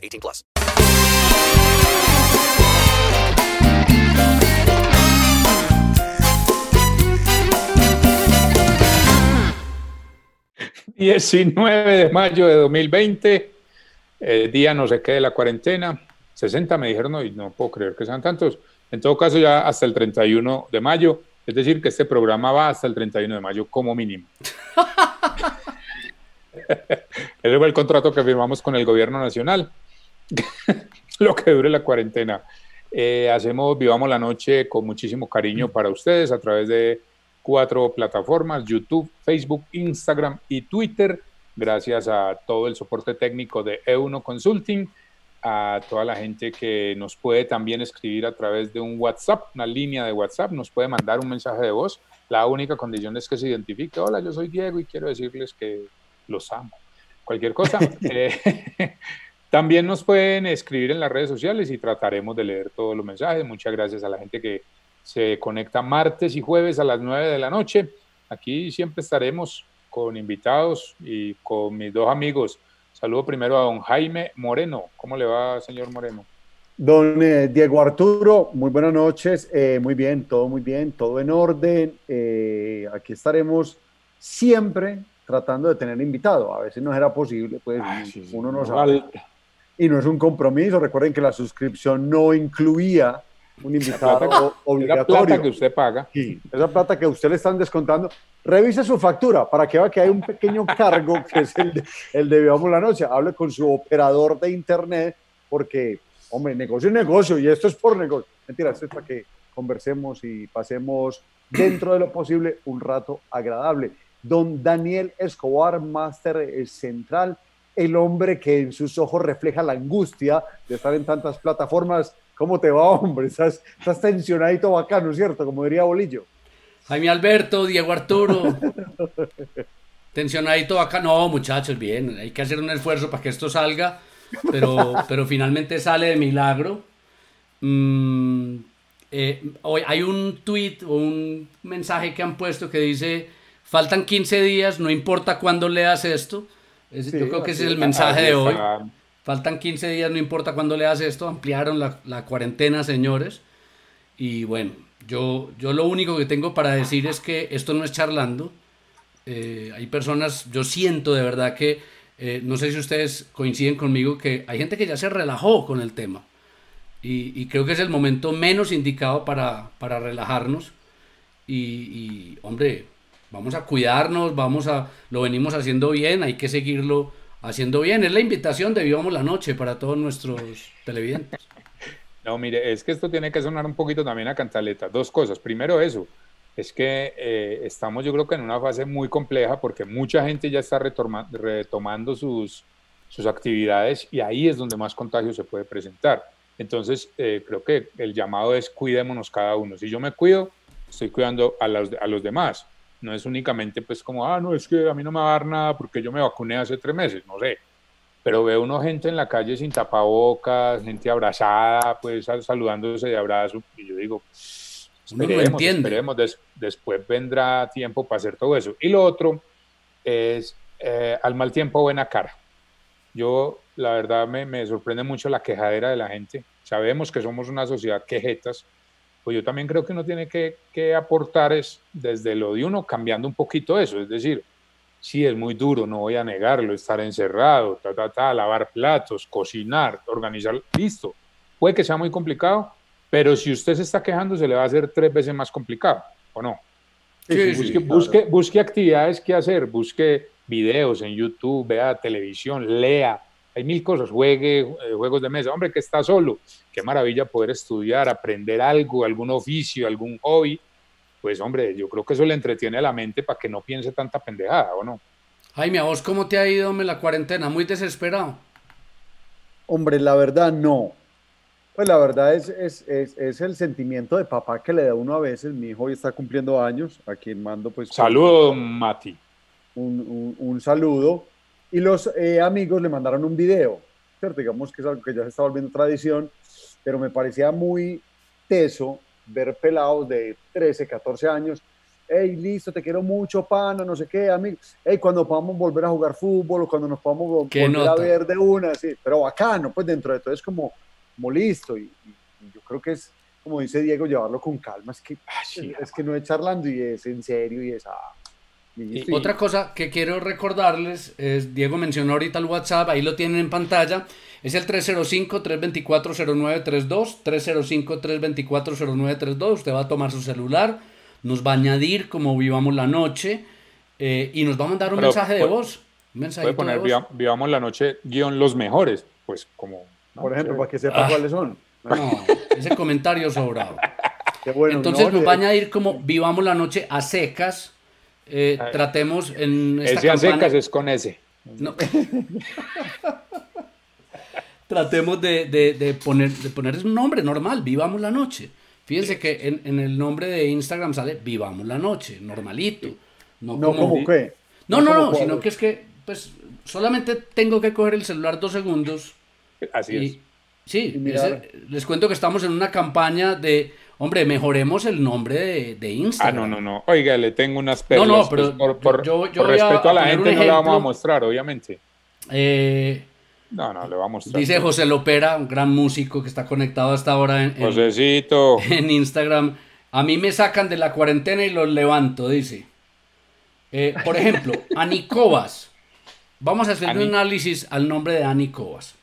18 plus. ...19 de mayo de 2020... ...el día no sé qué de la cuarentena... ...60 me dijeron, y no puedo creer que sean tantos... ...en todo caso ya hasta el 31 de mayo... ...es decir, que este programa va hasta el 31 de mayo como mínimo... Ese fue el contrato que firmamos con el gobierno nacional, lo que dure la cuarentena. Eh, hacemos Vivamos la Noche con muchísimo cariño para ustedes a través de cuatro plataformas, YouTube, Facebook, Instagram y Twitter. Gracias a todo el soporte técnico de E1 Consulting, a toda la gente que nos puede también escribir a través de un WhatsApp, una línea de WhatsApp, nos puede mandar un mensaje de voz. La única condición es que se identifique, hola, yo soy Diego y quiero decirles que los amo. Cualquier cosa. Eh, también nos pueden escribir en las redes sociales y trataremos de leer todos los mensajes. Muchas gracias a la gente que se conecta martes y jueves a las 9 de la noche. Aquí siempre estaremos con invitados y con mis dos amigos. Saludo primero a don Jaime Moreno. ¿Cómo le va, señor Moreno? Don eh, Diego Arturo, muy buenas noches. Eh, muy bien, todo muy bien, todo en orden. aquí estaremos siempre tratando de tener invitado. A veces no era posible, pues uno no sabe. Y no es un compromiso. Recuerden que la suscripción no incluía un invitado obligatorio. plata que usted paga. esa plata que usted le están descontando. Revise su factura para que vea que hay un pequeño cargo que es el de, el de Vivamos la Noche. Hable con su operador de internet porque, hombre, negocio es negocio y esto es por negocio. Mentira, esto es para que conversemos y pasemos dentro de lo posible un rato agradable don Daniel Escobar, máster central, el hombre que en sus ojos refleja la angustia de estar en tantas plataformas. ¿Cómo te va, hombre? Estás, estás tensionadito bacano, ¿cierto? Como diría Bolillo. Jaime Alberto, Diego Arturo. tensionadito acá. No, muchachos, bien. Hay que hacer un esfuerzo para que esto salga, pero, pero finalmente sale de milagro. Mm, eh, hoy hay un tweet o un mensaje que han puesto que dice Faltan 15 días, no importa cuándo leas esto. Yo creo que ese es el mensaje de hoy. Faltan 15 días, no importa cuándo leas esto. Ampliaron la, cuarentena, señores. Y bueno, yo, yo lo único que tengo para decir es que esto no es charlando. Eh, hay personas, yo siento de verdad que, eh, no sé si ustedes coinciden conmigo, que hay gente que ya se relajó con el tema. Y, creo que es el momento menos indicado para, para relajarnos. Y, y hombre, vamos a cuidarnos, vamos a, lo venimos haciendo bien, hay que seguirlo haciendo bien. Es la invitación de Vivamos la Noche para todos nuestros televidentes. No, mire, es que esto tiene que sonar un poquito también a cantaleta. Dos cosas. Primero eso, es que eh, estamos yo creo que en una fase muy compleja porque mucha gente ya está retomando sus, sus actividades y ahí es donde más contagio se puede presentar. Entonces, eh, creo que el llamado es cuidémonos cada uno. Si yo me cuido, estoy cuidando a los, a los demás. No es únicamente pues como, ah, no, es que a mí no me va a dar nada porque yo me vacuné hace tres meses, no sé. Pero veo uno gente en la calle sin tapabocas, gente abrazada, pues saludándose de abrazo, y yo digo, esperemos, esperemos después vendrá tiempo para hacer todo eso. Y lo otro es, eh, al mal tiempo buena cara. Yo, la verdad, me, me sorprende mucho la quejadera de la gente. Sabemos que somos una sociedad quejetas, pues yo también creo que uno tiene que, que, aportar es desde lo de uno cambiando un poquito eso, es decir, sí es muy duro, no voy a negarlo, estar encerrado, ta, ta, ta, lavar platos, cocinar, organizar, listo, puede que sea muy complicado, pero si usted se está quejando se le va a hacer tres veces más complicado, ¿o no? Sí, busque, busque, busque actividades que hacer, busque videos en YouTube, vea televisión, lea, hay mil cosas, juegue eh, juegos de mesa, hombre que está solo, qué maravilla poder estudiar, aprender algo, algún oficio, algún hobby, pues hombre, yo creo que eso le entretiene a la mente para que no piense tanta pendejada, ¿o no? Jaime, ¿a vos cómo te ha ido hombre, la cuarentena? ¿Muy desesperado? Hombre, la verdad no. Pues la verdad es, es, es, es el sentimiento de papá que le da uno a veces. Mi hijo hoy está cumpliendo años, a quien mando pues Saludos, Mati. un, un- un saludo. Y los eh, amigos le mandaron un video, ¿cierto? Digamos que es algo que ya se está volviendo tradición, pero me parecía muy teso ver pelados de 13, 14 años. Hey, listo, te quiero mucho, pana, no sé qué, amigo. Hey, cuando podamos volver a jugar fútbol o cuando nos podamos vo- ¿Qué volver nota? a ver de una, sí. Pero bacano, pues dentro de todo es como, como listo. Y, y- y yo creo que es, como dice Diego, llevarlo con calma. Es que, es que no es charlando y es en serio y es... ah, Y- Otra cosa que quiero recordarles es, Diego mencionó ahorita el WhatsApp, ahí lo tienen en pantalla, es el 305-324-0932, 305-324-0932, usted va a tomar su celular, nos va a añadir como vivamos la noche eh, y nos va a mandar un Pero mensaje de voz. Un Puede poner de voz. viva- Vivamos la noche, guion los mejores. Pues como. ¿no? Por ejemplo, Sí. para que sepa Ah. cuáles son. No, ese comentario sobrado. Qué bueno, Entonces ¿no? nos va a añadir como vivamos la noche a secas, eh, tratemos en esta Ese a campaña- secas es con ese. No. Tratemos de, de- de poner, de poner un nombre normal, vivamos la noche. Fíjense que en, en el nombre de Instagram sale vivamos la noche, normalito. No, No, como, como qué. no, no, no, cuál. sino que es que pues solamente tengo que coger el celular dos segundos Así es. Sí, ese- les cuento que estamos en una campaña de, hombre, mejoremos el nombre de, de Ah, Instagram. no, no, no. Oiga, le tengo unas perlas. no, pero pues, por, por- yo- yo por a respeto a, la gente no la vamos a mostrar, obviamente. Eh, No, no, le vamos a mostrar. dice José Lopera, un gran músico que está conectado hasta ahora en, en- Josecito. en Instagram. A mí me sacan de la cuarentena y los levanto, dice. Eh, por ejemplo, Ani Cobas. Vamos a hacer Ani. un análisis al nombre de Ani Cobas.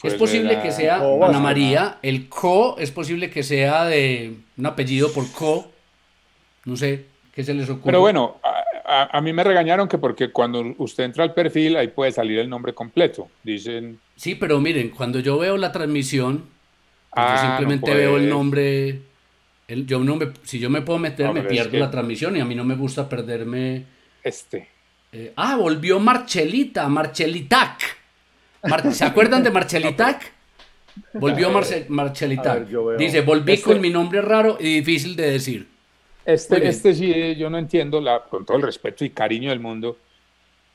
Pues es posible era- que sea Ana. María. El Co es posible que sea de un apellido por Co. No sé qué se les ocurre. Pero bueno, a, a- a mí me regañaron que porque cuando usted entra al perfil, ahí puede salir el nombre completo. Dicen, Sí, pero miren, cuando yo veo la transmisión, pues Ah, yo no simplemente veo el puedes. nombre. el- yo no me- si yo me puedo meter, me es pierdo que- la transmisión y a mí no me gusta perderme. este. Eh, ah, volvió Marchelita, Marchelitac. Mar- ¿Se acuerdan de Marchelitac? Volvió Marce- Marchelitac. ver. Dice, volví Este- con mi nombre raro y difícil de decir. Este, este sí, yo no entiendo, la, con todo el respeto y cariño del mundo,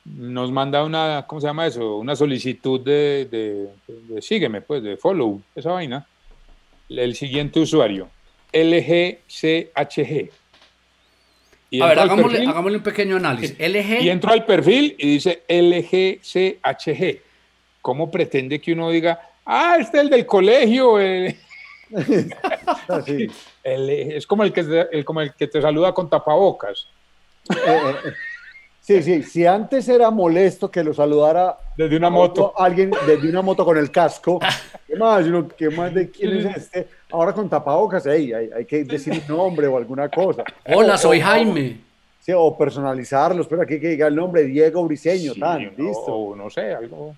nos manda una, ¿cómo se llama eso? Una solicitud de, de- de- de sígueme, pues, de follow, esa vaina. El siguiente usuario, LGCHG. Y A ver, hagámosle, perfil- hagámosle un pequeño análisis. LG. Y entro al perfil y dice LGCHG. ¿Cómo pretende que uno diga, ah, este es el del colegio? Ah, sí. el- es como el, que, te- el- como el que te saluda con tapabocas. Eh, eh, sí, sí. Si antes era molesto que lo saludara Desde una moto. alguien desde una moto con el casco, ¿qué más? Uno, ¿Qué más de quién es este? Ahora con tapabocas, ey, hay, hay que decir un nombre o alguna cosa. Hola, soy Jaime. Sí, o personalizarlos, pero aquí que diga el nombre Diego Briseño, Sí, tan, no, listo. o no sé, algo.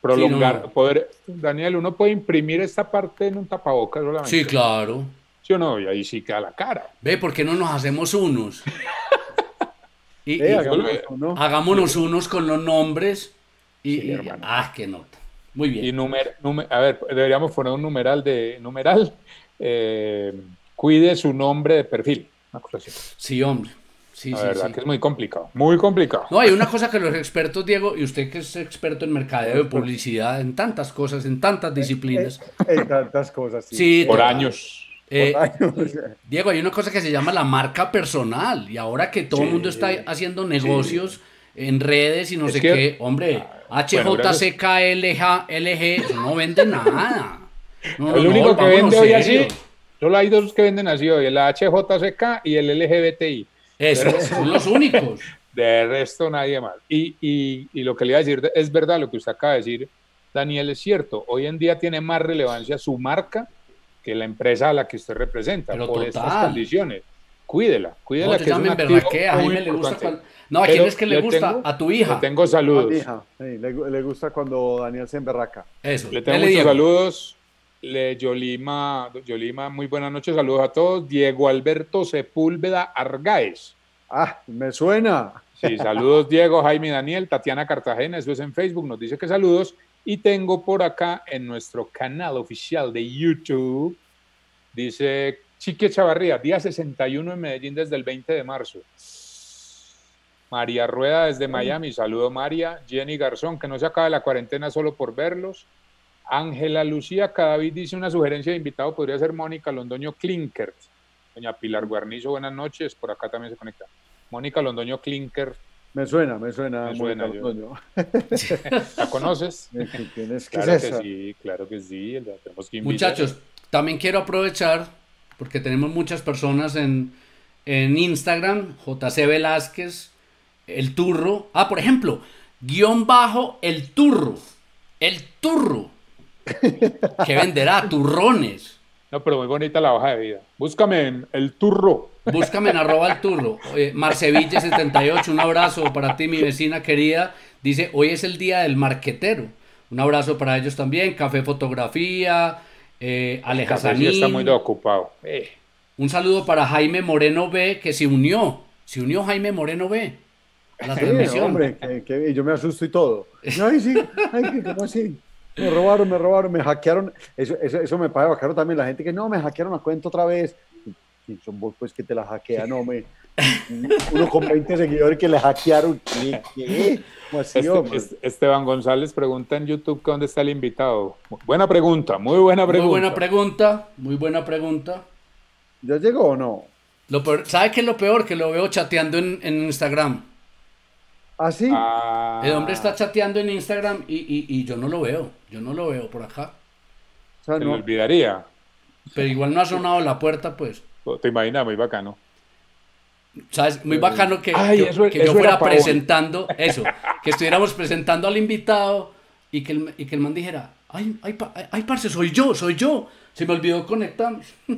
Prolongar, no. poder. Daniel, uno puede imprimir esta parte en un tapabocas solamente. Sí, claro. ¿Sí o no? Y ahí sí queda la cara. Ve, ¿por qué no nos hacemos unos? Y, Eh, hagámonos unos con los nombres. Y, Sí, y- hermano. ah, qué nota. Muy bien. Y numer, numer- a ver, deberíamos poner un numeral de numeral. eh, cuide su nombre de perfil. Una cosa así. Sí, hombre. Sí, la sí, verdad sí. que es muy complicado. Muy complicado. No, hay una cosa que los expertos, Diego, y usted que es experto en mercadeo, de publicidad, en tantas cosas, en tantas disciplinas. En tantas cosas, sí. Sí, Por años. Eh, Diego, hay una cosa que se llama la marca personal. Y ahora que todo el mundo está haciendo negocios en redes y no Es sé que- qué, hombre, gracias. HJCKLG, no vende nada. No, el no, único que vende hoy así, solo hay dos que venden así hoy, el HJCK y el LGBTI. Eso, son los únicos. De resto, nadie más. Y, y- y lo que le iba a decir de- es verdad lo que usted acaba de decir, Daniel, es cierto. Hoy en día tiene más relevancia su marca que la empresa a la que usted representa Pero por estas total. condiciones. Cuídela, cuídela No, que es un llamen activo berraquea, a muy Jaime le gusta cuando... No, ¿a quién Pero es que le gusta? tengo- a tu hija. Le tengo a saludos. mi hija, sí, le, le gusta cuando Daniel se emberraca. Eso. Le tengo muchos Diego. saludos. Le, Yolima, Yolima, muy buenas noches, saludos a todos. Diego Alberto Sepúlveda Argáez. Ah, me suena. Sí, saludos Diego, Jaime Daniel, Tatiana Cartagena, eso es en Facebook, nos dice que saludos. Y tengo por acá en nuestro canal oficial de YouTube, dice Chique Chavarría, día 61 en Medellín desde el 20 de marzo. María Rueda desde Miami, saludo María. Jenny Garzón, que no se acabe la cuarentena solo por verlos. Ángela Lucía Cadavid dice una sugerencia de invitado, podría ser Mónica Londoño Klinkert. Doña Pilar Guarnizo, buenas noches, por acá también se conecta. Mónica Londoño Klinkert, Me suena, me suena. Me Londoño. ¿la conoces? ¿Qué- quién es? ¿Qué Claro es que esa? sí, claro que sí, la tenemos que invitar. Muchachos, también quiero aprovechar, porque tenemos muchas personas en, en Instagram, JC Velázquez, el turro. Ah, por ejemplo, guion bajo el turro. El turro. Que venderá turrones. No, pero muy bonita la hoja de vida. Búscame en el turro. Búscame en arroba el turro. Eh, Marceville78, un abrazo para ti, mi vecina querida. Dice, hoy es el día del marquetero. Un abrazo para ellos también. Café Fotografía, eh, Aleja está muy ocupado. Eh, Un saludo para Jaime Moreno B, que se unió. Se unió Jaime Moreno B a la Sí, transmisión. hombre, que, que- y yo me asusto y todo. Ay, sí, ay, ¿cómo así? Me robaron, me robaron, me hackearon. Eso, eso, eso me parece bacano también. La gente que no, me hackearon la cuenta otra vez. Y son vos, pues, que te la hackean, no me. Uno con 20 seguidores que le hackearon. ¿Qué? ¿Qué? ¿Cómo así, este- este- Esteban González pregunta en YouTube que dónde está el invitado. Buena pregunta, muy buena Muy pregunta. buena pregunta, muy buena pregunta. ¿Ya llegó o no? Lo peor- ¿Sabe qué es lo peor? Que lo veo chateando en, en Instagram. ¿Ah, sí? Ah, El hombre está chateando en Instagram y, y- y yo no lo veo. Yo no lo veo por acá. O sea, se no. olvidaría. Pero igual no ha sonado la puerta, pues. Te imaginas, muy bacano. ¿Sabes? Muy bacano que, Ay, que- eso- que yo eso fuera hoy. presentando eso. Que estuviéramos presentando al invitado y que el, y que el man dijera, ay, ay, pa- ay, parce, soy yo, soy yo. Se me olvidó conectar.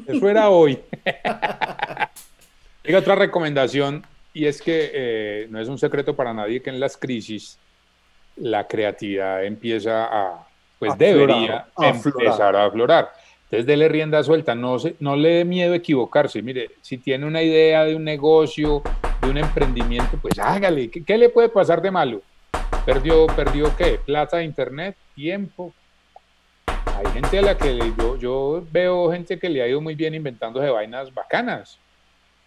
Eso era hoy. Diga otra recomendación, y es que eh, no es un secreto para nadie que en las crisis la creatividad empieza a, pues A debería aflorar, aflorar. empezar a aflorar. Entonces, dele rienda suelta, no, se, no le dé miedo equivocarse. Mire, si tiene una idea de un negocio, de un emprendimiento, pues hágale. ¿Qué, qué le puede pasar de malo? ¿Perdió, perdió qué? ¿Plata de internet? ¿Tiempo? Hay gente a la que yo, yo veo gente que le ha ido muy bien inventándose vainas bacanas,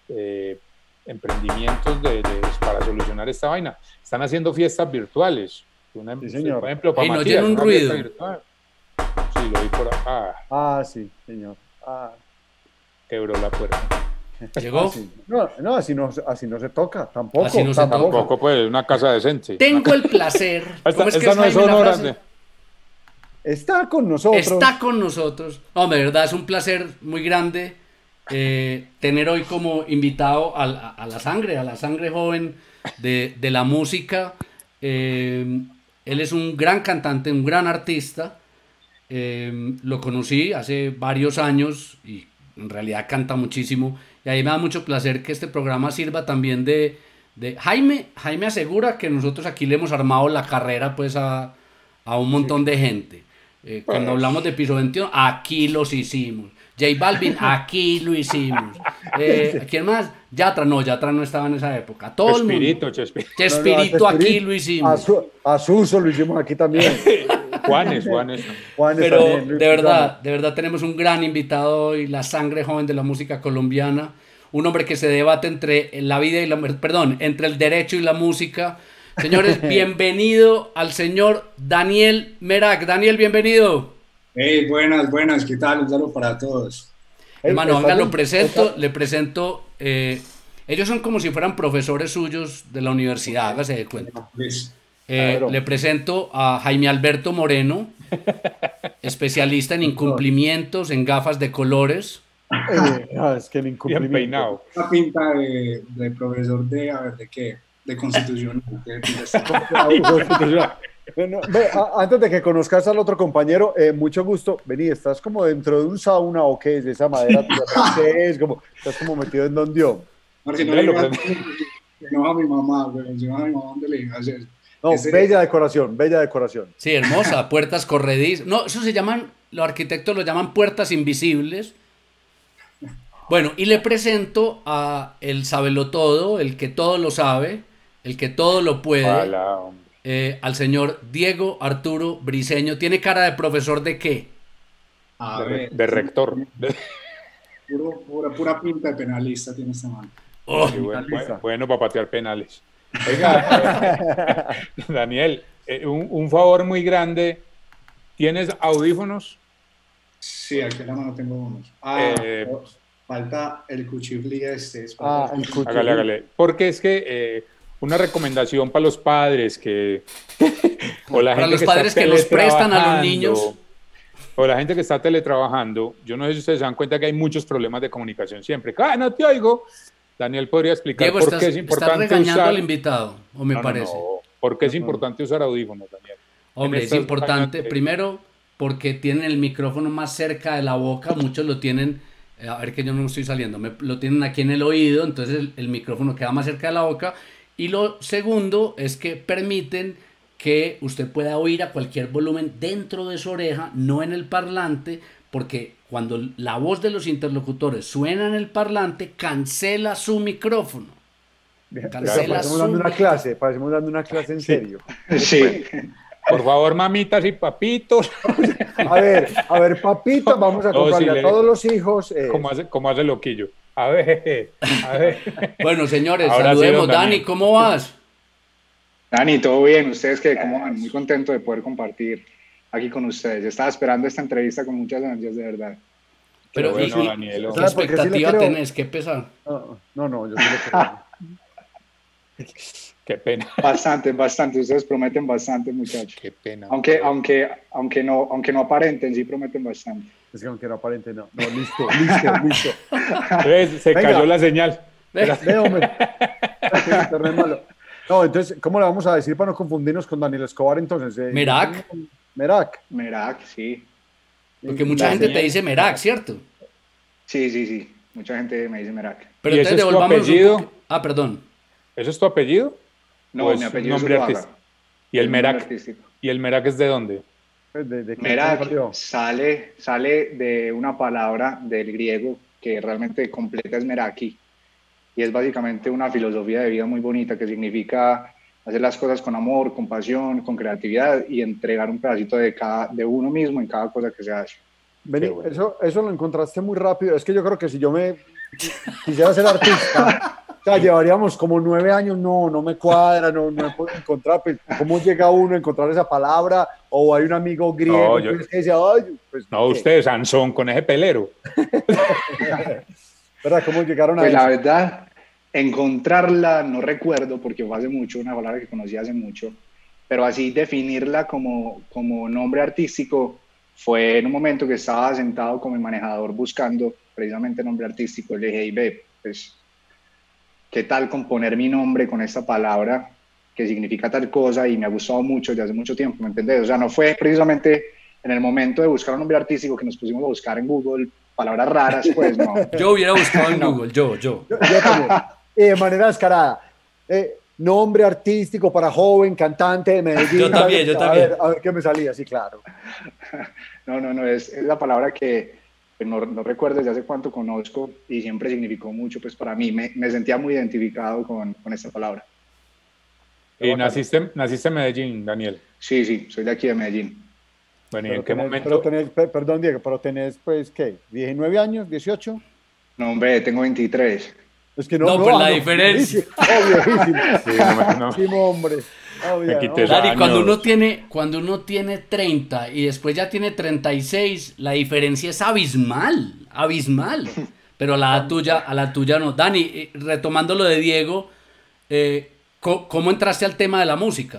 eh, emprendimientos de, de- para solucionar esta vaina. Están haciendo fiestas virtuales. Una, Sí, señor. Por ejemplo, para Ey, no Matías, tiene un ruido. Sí, lo vi por acá. Ah, sí, señor. Ah, quebró la puerta. Llegó. así. No, no, así no, así no se toca, tampoco. Así no se tampoco. toca. Tampoco, pues, una casa decente. Tengo el placer. Esta, ¿Cómo es que esta es no es de- Está con nosotros. Está con nosotros. No, de verdad es un placer muy grande eh, tener hoy como invitado a, a la sangre, a la sangre joven de, de la música. Eh, él es un gran cantante, un gran artista. Eh, lo conocí hace varios años y en realidad canta muchísimo. Y ahí me da mucho placer que este programa sirva también de... de... Jaime, Jaime asegura que nosotros aquí le hemos armado la carrera pues a, a un montón de gente. Eh, cuando hablamos de piso 21, aquí los hicimos. J Balvin, aquí lo hicimos. Eh, ¿Quién más? Yatra, no, Yatra no estaba en esa época. Todo el mundo. Chespirito, Chespirito. Chespirito, No, aquí Chespirito, lo hicimos. a Suso lo hicimos aquí también. Juanes, Juanes. Juanes Pero también, Luis de verdad, de verdad tenemos un gran invitado hoy, la sangre joven de la música colombiana, un hombre que se debate entre la vida y la perdón, entre el derecho y la música. Señores, bienvenido al señor Daniel Merak. Daniel, bienvenido. Hey, buenas, buenas, ¿qué tal? Un saludo para todos. Hermano, venga, lo presento, está- le presento. eh, ellos son como si fueran profesores suyos de la universidad, hágase de cuenta. Listo. Eh, Claro. Le presento a Jaime Alberto Moreno, especialista en incumplimientos, en gafas de colores. Eh, no, es que el Bien incumplimiento. peinado. Una pinta de, de profesor de, a ver, ¿de qué? De constitución. Bueno, ve, a- antes de que conozcas al otro compañero, eh, mucho gusto. Vení, estás como dentro de un sauna o qué es de esa madera. ¿Qué es? Como, estás como metido en don Dios. Parce, no le digas- enoja mi mamá. Se enoja mi mamá, ¿dónde le digas eso? No, Ese- bella decoración, bella decoración. Sí, hermosa, puertas corredizas. No, eso se llaman, los arquitectos lo llaman puertas invisibles. Bueno, y le presento a el todo, el que todo lo sabe, el que todo lo puede, hombre. Eh, al señor Diego Arturo Briseño. ¿Tiene cara de profesor de qué? A De, re- ver, de rector. puro- pura, pura pinta de penalista tiene este man. Oh, Sí, bueno, para patear penales. Oiga, eh, Daniel, eh, un, un favor muy grande. ¿Tienes audífonos? Sí, aquí en la mano tengo unos. Ah, falta el cuchifli este. es Ah, para- el. Hágale, hágale. Porque es que eh, una recomendación para los padres que. o la Para gente los que padres está que los prestan a los teletrabajando, niños. O la gente que está teletrabajando. Yo no sé si ustedes se dan cuenta que hay muchos problemas de comunicación siempre. ¡Ah, no te oigo! Daniel podría explicar Diego, por estás, qué es estás importante regañando usar. al invitado, o me No, parece. no. ¿Por qué es importante usar audífonos, Daniel? Hombre, es importante. Primero, porque tienen el micrófono más cerca de la boca. Muchos lo tienen. eh, A ver que yo no estoy saliendo. me- lo tienen aquí en el oído, entonces el, el micrófono queda más cerca de la boca. Y lo segundo es que permiten que usted pueda oír a cualquier volumen dentro de su oreja, no en el parlante, porque cuando la voz de los interlocutores suena en el parlante, cancela su micrófono. Cancela Parecemos su dando una clase, parecemos dando una clase en serio. Sí, Por favor, mamitas y papitos. A ver, a ver, papito, vamos a No, comprarle sí, a le- todos los hijos. eh, como hace, como hace loquillo. A ver, a ver. Bueno, señores, Ahora saludemos. Dani, ¿cómo vas? Dani, todo bien. ¿Ustedes qué? ¿Cómo van? Muy contento de poder compartir aquí con ustedes. Estaba esperando esta entrevista con muchas ansias, de verdad. Pero, bueno, ¿y- y- Danielo. ¿qué ¿Sabe por qué sí le expectativa tenés? ¿Qué pesar? No, no, no, yo sí lo creo. Qué pena, Bastante, bastante. Ustedes prometen bastante, muchachos. qué pena. Aunque, aunque, aunque, no, aunque no aparenten, sí prometen bastante. Es que aunque no aparente, no. No, listo, listo, listo. ¿Ves? Se Venga. cayó la señal. Malo. No, entonces, ¿cómo le vamos a decir para no confundirnos con Daniel Escobar entonces? Eh, Merak. Merak. Merak, sí. Porque mucha gente te dice Merak, ¿cierto? Sí, sí, sí. Mucha gente me dice Merak. Pero ¿Y entonces ese es tu apellido? Ah, perdón. ¿Eso es tu apellido? No, Pues, mi apellido nombre es artístico. ¿Y el Merak? ¿Y el Merak es de dónde? Pues, ¿De, de Merak sale, sale de una palabra del griego que realmente completa es meraki y es básicamente una filosofía de vida muy bonita que significa hacer las cosas con amor, con pasión, con creatividad y entregar un pedacito de, cada, de uno mismo en cada cosa que se hace. Vení, bueno. eso, eso lo encontraste muy rápido. Es que yo creo que si yo me quisiera ser artista, sea, llevaríamos como nueve años. No, no me cuadra, no, no me puedo encontrar. Pues, ¿Cómo llega uno a encontrar esa palabra? O hay un amigo griego No, yo- que dice, ay, pues, No, ¿qué? usted, Sansón, con ese pelero. ¿Verdad? ¿Cómo llegaron a Pues la eso? verdad, encontrarla no recuerdo porque fue hace mucho, una palabra que conocí hace mucho, pero así definirla como, como nombre artístico fue en un momento que estaba sentado con mi manejador buscando precisamente nombre artístico. Le dije, hey, ve, pues, ¿qué tal componer mi nombre con esta palabra que significa tal cosa? Y me ha gustado mucho desde hace mucho tiempo, ¿me entendés? O sea, no fue precisamente en el momento de buscar un nombre artístico que nos pusimos a buscar en Google palabras raras, pues no. Yo hubiera buscado en Google, yo, yo. Yo, yo también. Y de manera descarada. Eh, nombre artístico para joven, cantante de Medellín. Yo también, yo a también. Ver, a ver qué me salía, sí, claro. No, no, no, es, es la palabra que no, no recuerdo desde hace cuánto conozco y siempre significó mucho pues para mí. Me, me sentía muy identificado con, con esta palabra. ¿Y naciste, naciste en Medellín, Daniel? Sí, sí, soy de aquí de Medellín. Bueno, ¿y Pero en qué tenés- momento? pero tenés- pe- perdón, Diego, pero tenés, pues, ¿qué? ¿19 años? ¿18? No, hombre, tengo 23. Es que No, pues la diferencia. Oh, viejísimo. Sí, no me- no. Viejísimo, hombre. Dani, cuando uno tiene, cuando uno tiene 30 y después ya tiene 36, la diferencia es abismal, abismal. Pero a la tuya, a la tuya no. Dani, eh, retomando lo de Diego, eh, ¿cómo entraste al tema de la música?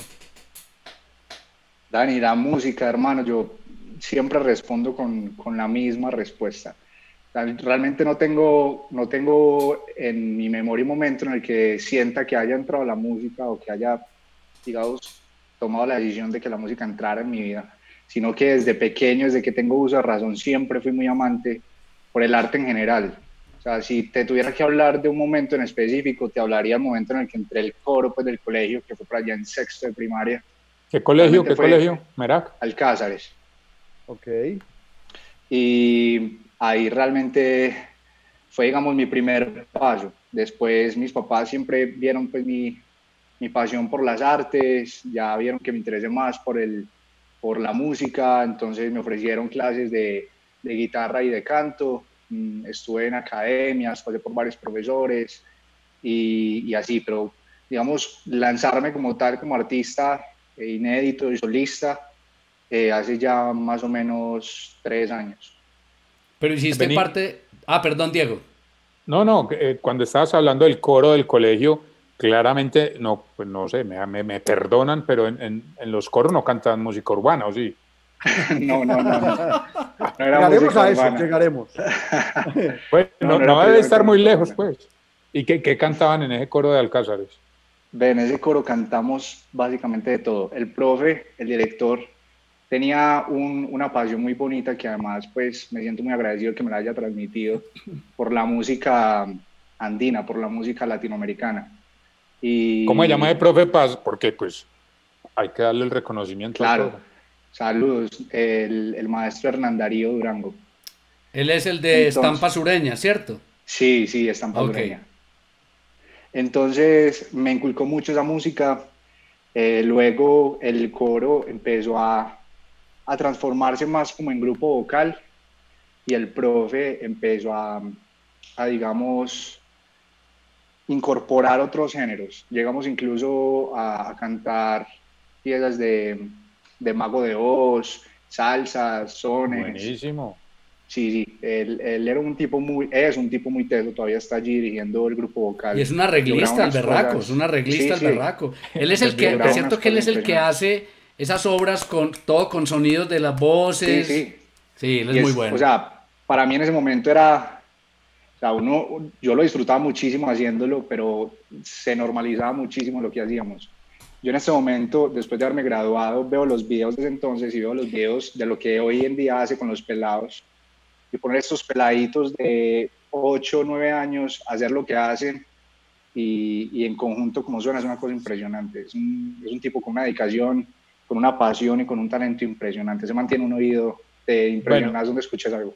Dani, la música, hermano, yo siempre respondo con, con la misma respuesta. Dani, Realmente no tengo, no tengo en mi memoria un momento en el que sienta que haya entrado la música o que haya, digamos, tomado la decisión de que la música entrara en mi vida, sino que desde pequeño, desde que tengo uso de razón, siempre fui muy amante por el arte en general. O sea, si te tuviera que hablar de un momento en específico, te hablaría del momento en el que entré al coro pues, del colegio, que fue por allá en sexto de primaria, ¿Qué colegio? ¿Qué Realmente fue- colegio? ¿Merak? Alcázares. Ok. Y ahí realmente fue, digamos, mi primer paso. Después mis papás siempre vieron pues mi, mi pasión por las artes, ya vieron que me interesé más por, el, por la música, entonces me ofrecieron clases de, de guitarra y de canto, mm, estuve en academias, pasé por varios profesores y, y así, pero digamos, lanzarme como tal, como artista eh, inédito y solista, eh, hace ya más o menos tres años. Pero hiciste Vení. parte... Ah, perdón, Diego. No, no, eh, cuando estabas hablando del coro del colegio, claramente, no, pues no sé, me, me- me perdonan, pero en, en- en los coros no cantan música urbana, ¿o sí? no, no, no. No, no era Llegaremos a eso, urbana. llegaremos. Pues, No, no, no era no debe estar muy lejos, pues. ¿Y qué, qué cantaban en ese coro de Alcázares? En ese coro cantamos básicamente de todo. El profe, el director, tenía un- una pasión muy bonita que además pues me siento muy agradecido que me la haya transmitido por la música andina, por la música latinoamericana. Y, ¿Cómo se llama el profe Paz? Porque pues hay que darle el reconocimiento Claro, saludos, el, el maestro Hernán Darío Durango. Él es el de Entonces- estampa sureña, ¿cierto? Sí, sí, está en Ok. Padureña. Entonces me inculcó mucho esa música. Eh, luego el coro empezó a, a transformarse más como en grupo vocal y el profe empezó a, a, digamos, incorporar otros géneros. Llegamos incluso a, a cantar piezas de, de Mago de Oz, salsas, sones. Buenísimo. Sí, sí, él, él era un tipo muy, es un tipo muy teso, todavía está allí dirigiendo el grupo vocal. Y es un arreglista al berraco, cosas- es un arreglista Sí, sí. berraco. Él es el que, unas que él es el que hace esas obras con todo con sonidos de las Sí, voces. sí. Sí, él es, Y muy es- bueno. O sea, para mí en ese momento era, o sea, uno, yo lo disfrutaba muchísimo haciéndolo, pero se normalizaba muchísimo lo que hacíamos. Yo en este momento, después de haberme graduado, veo los videos de ese entonces y veo los videos de lo que hoy en día hace con los pelados. Y poner estos peladitos de 8 o 9 años a hacer lo que hacen y, y en conjunto como suena es una cosa impresionante. Es un, es un tipo con una dedicación, con una pasión y con un talento impresionante. Se mantiene un oído de impresionar donde escuchas algo.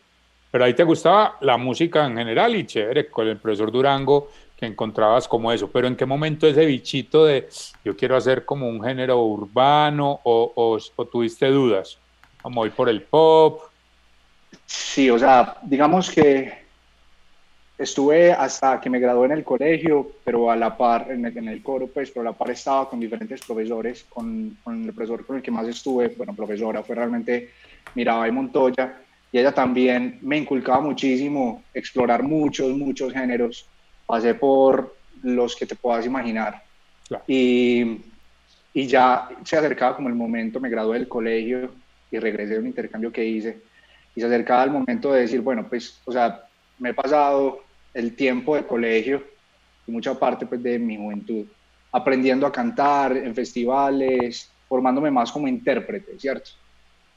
Pero ahí te gustaba la música en general y chévere, con el profesor Durango, que encontrabas como eso. Pero ¿en qué momento ese bichito de yo quiero hacer como un género urbano o, o, o tuviste dudas? Como voy por el pop. Sí, o sea, digamos que estuve hasta que me gradué en el colegio, pero a la par, en el, en el coro, pues, pero a la par estaba con diferentes profesores, con, con el profesor con el que más estuve, bueno, profesora, fue realmente Mirabay Montoya, y ella también me inculcaba muchísimo explorar muchos, muchos géneros. Pasé por los que te puedas imaginar. Claro. Y, y ya se acercaba como el momento, me gradué del colegio y regresé de un intercambio que hice. Y se acercaba el momento de decir, bueno, pues, o sea, me he pasado el tiempo de colegio y mucha parte pues, de mi juventud aprendiendo a cantar en festivales, formándome más como intérprete, ¿cierto?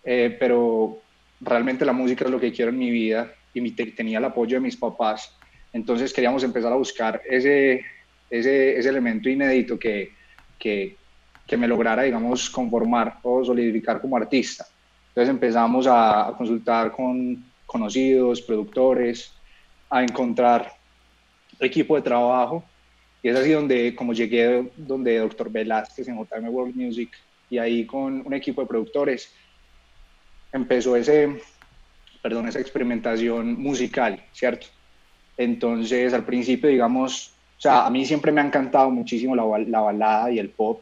Eh, pero realmente la música es lo que quiero en mi vida y mi, tenía el apoyo de mis papás. Entonces queríamos empezar a buscar ese, ese, ese elemento inédito que, que, que, me lograra, digamos, conformar o solidificar como artista. Entonces empezamos a, a consultar con conocidos, productores, a encontrar equipo de trabajo. Y es así donde, como llegué donde Dr. Velázquez en JM World Music, y ahí con un equipo de productores, empezó ese, perdón, esa experimentación musical, ¿cierto? Entonces, al principio, digamos, o sea, a mí siempre me ha encantado muchísimo la, la balada y el pop,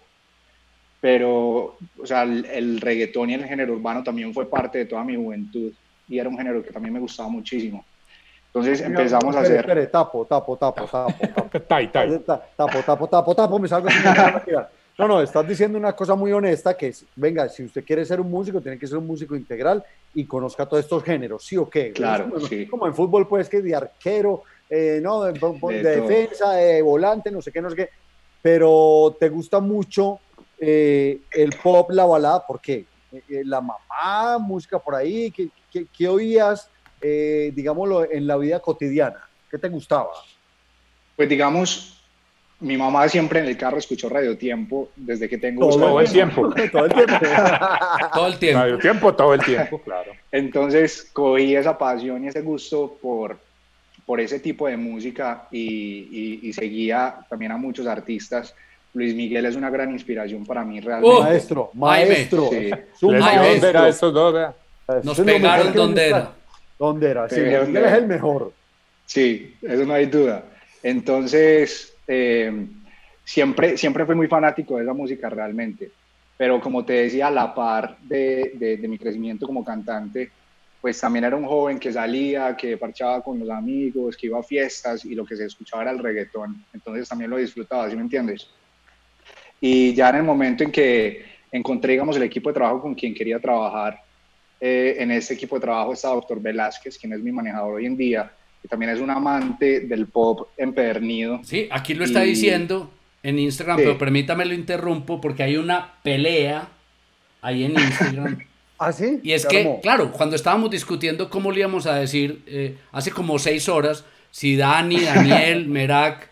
pero, o sea, el, el, reggaetón y el género urbano también fue parte de toda mi juventud y era un género que también me gustaba muchísimo. Entonces empezamos a hacer... Tapo, tapo, tapo, tapo, tapo. Tapo, tapo, tapo, tapo, me salgo No, no, estás diciendo una cosa muy honesta que es, venga, si usted quiere ser un músico, tiene que ser un músico integral y conozca todos estos géneros, ¿sí o qué? Claro, como, sí. como en fútbol, pues, que de arquero, eh, no, de, de, de defensa, de volante, no sé qué, no sé qué, pero te gusta mucho eh, el pop, la balada, ¿por qué? Eh, la mamá, música por ahí, ¿qué, qué, qué oías, digámoslo, en la vida cotidiana? ¿Qué te gustaba? Pues digamos, mi mamá siempre en el carro escuchó Radio Tiempo desde que tengo todo, todo el tiempo. todo el tiempo. todo el tiempo. Radio Tiempo, todo el tiempo, claro. Entonces cogí esa pasión y ese gusto por, por ese tipo de música y, y, y seguía también a muchos artistas Luis Miguel es una gran inspiración para mí realmente. Uh, Maestro, maestro. Sí. Dio maestro. estos dos. Nos Es pegaron donde era. ¿Dónde era? Sí, donde Miguel es era. el mejor. Sí, eso no hay duda. Entonces, eh, siempre, siempre fui muy fanático de esa música realmente. Pero como te decía, a la par de, mi crecimiento como cantante, pues también era un joven que salía, que parchaba con los amigos, que iba a fiestas y lo que se escuchaba era el reggaetón. Entonces también lo disfrutaba, ¿sí me entiendes? Y ya en el momento en que encontré, digamos, el equipo de trabajo con quien quería trabajar, eh, en ese equipo de trabajo está Doctor Velázquez, quien es mi manejador hoy en día, que también es un amante del pop empedernido. Sí, aquí lo está Y- diciendo en Instagram, Sí. pero permítame lo interrumpo porque hay una pelea ahí en Instagram. ¿Ah, sí? Y es que, armó. claro, cuando estábamos discutiendo cómo le íbamos a decir, eh, hace como seis horas, si Dani, Daniel, Merak,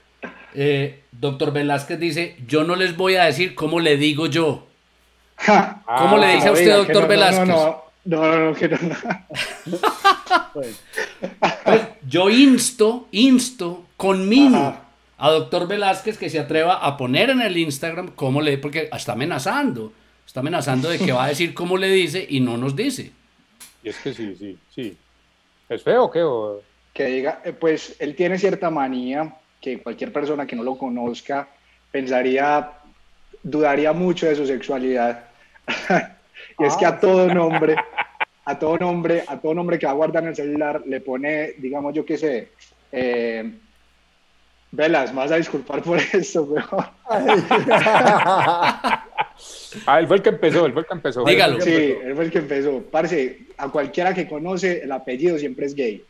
eh, doctor Velázquez dice, yo no les voy a decir cómo le digo yo. ¿Cómo le dice a usted, Oiga, doctor no, no, Velázquez? No, no, no, no, que no, no. Pues, Pues, yo insto, insto, conmino Ajá. a doctor Velázquez que se atreva a poner en el Instagram cómo le, porque está amenazando, está amenazando de que va a decir cómo le dice y no nos dice. Y es que sí, sí, sí. ¿Es feo o qué? O- que diga, eh, pues él tiene cierta manía que cualquier persona que no lo conozca pensaría, dudaría mucho de su sexualidad. y es que a todo nombre, a todo nombre, a todo nombre que va a guardar en el celular le pone, digamos yo qué sé, eh, Velas, me vas a disculpar por esto, pero Ah, él fue el que empezó, él fue el que empezó. Dígalo. Sí, él fue el que empezó. Parce, a cualquiera que conoce, el apellido siempre es gay.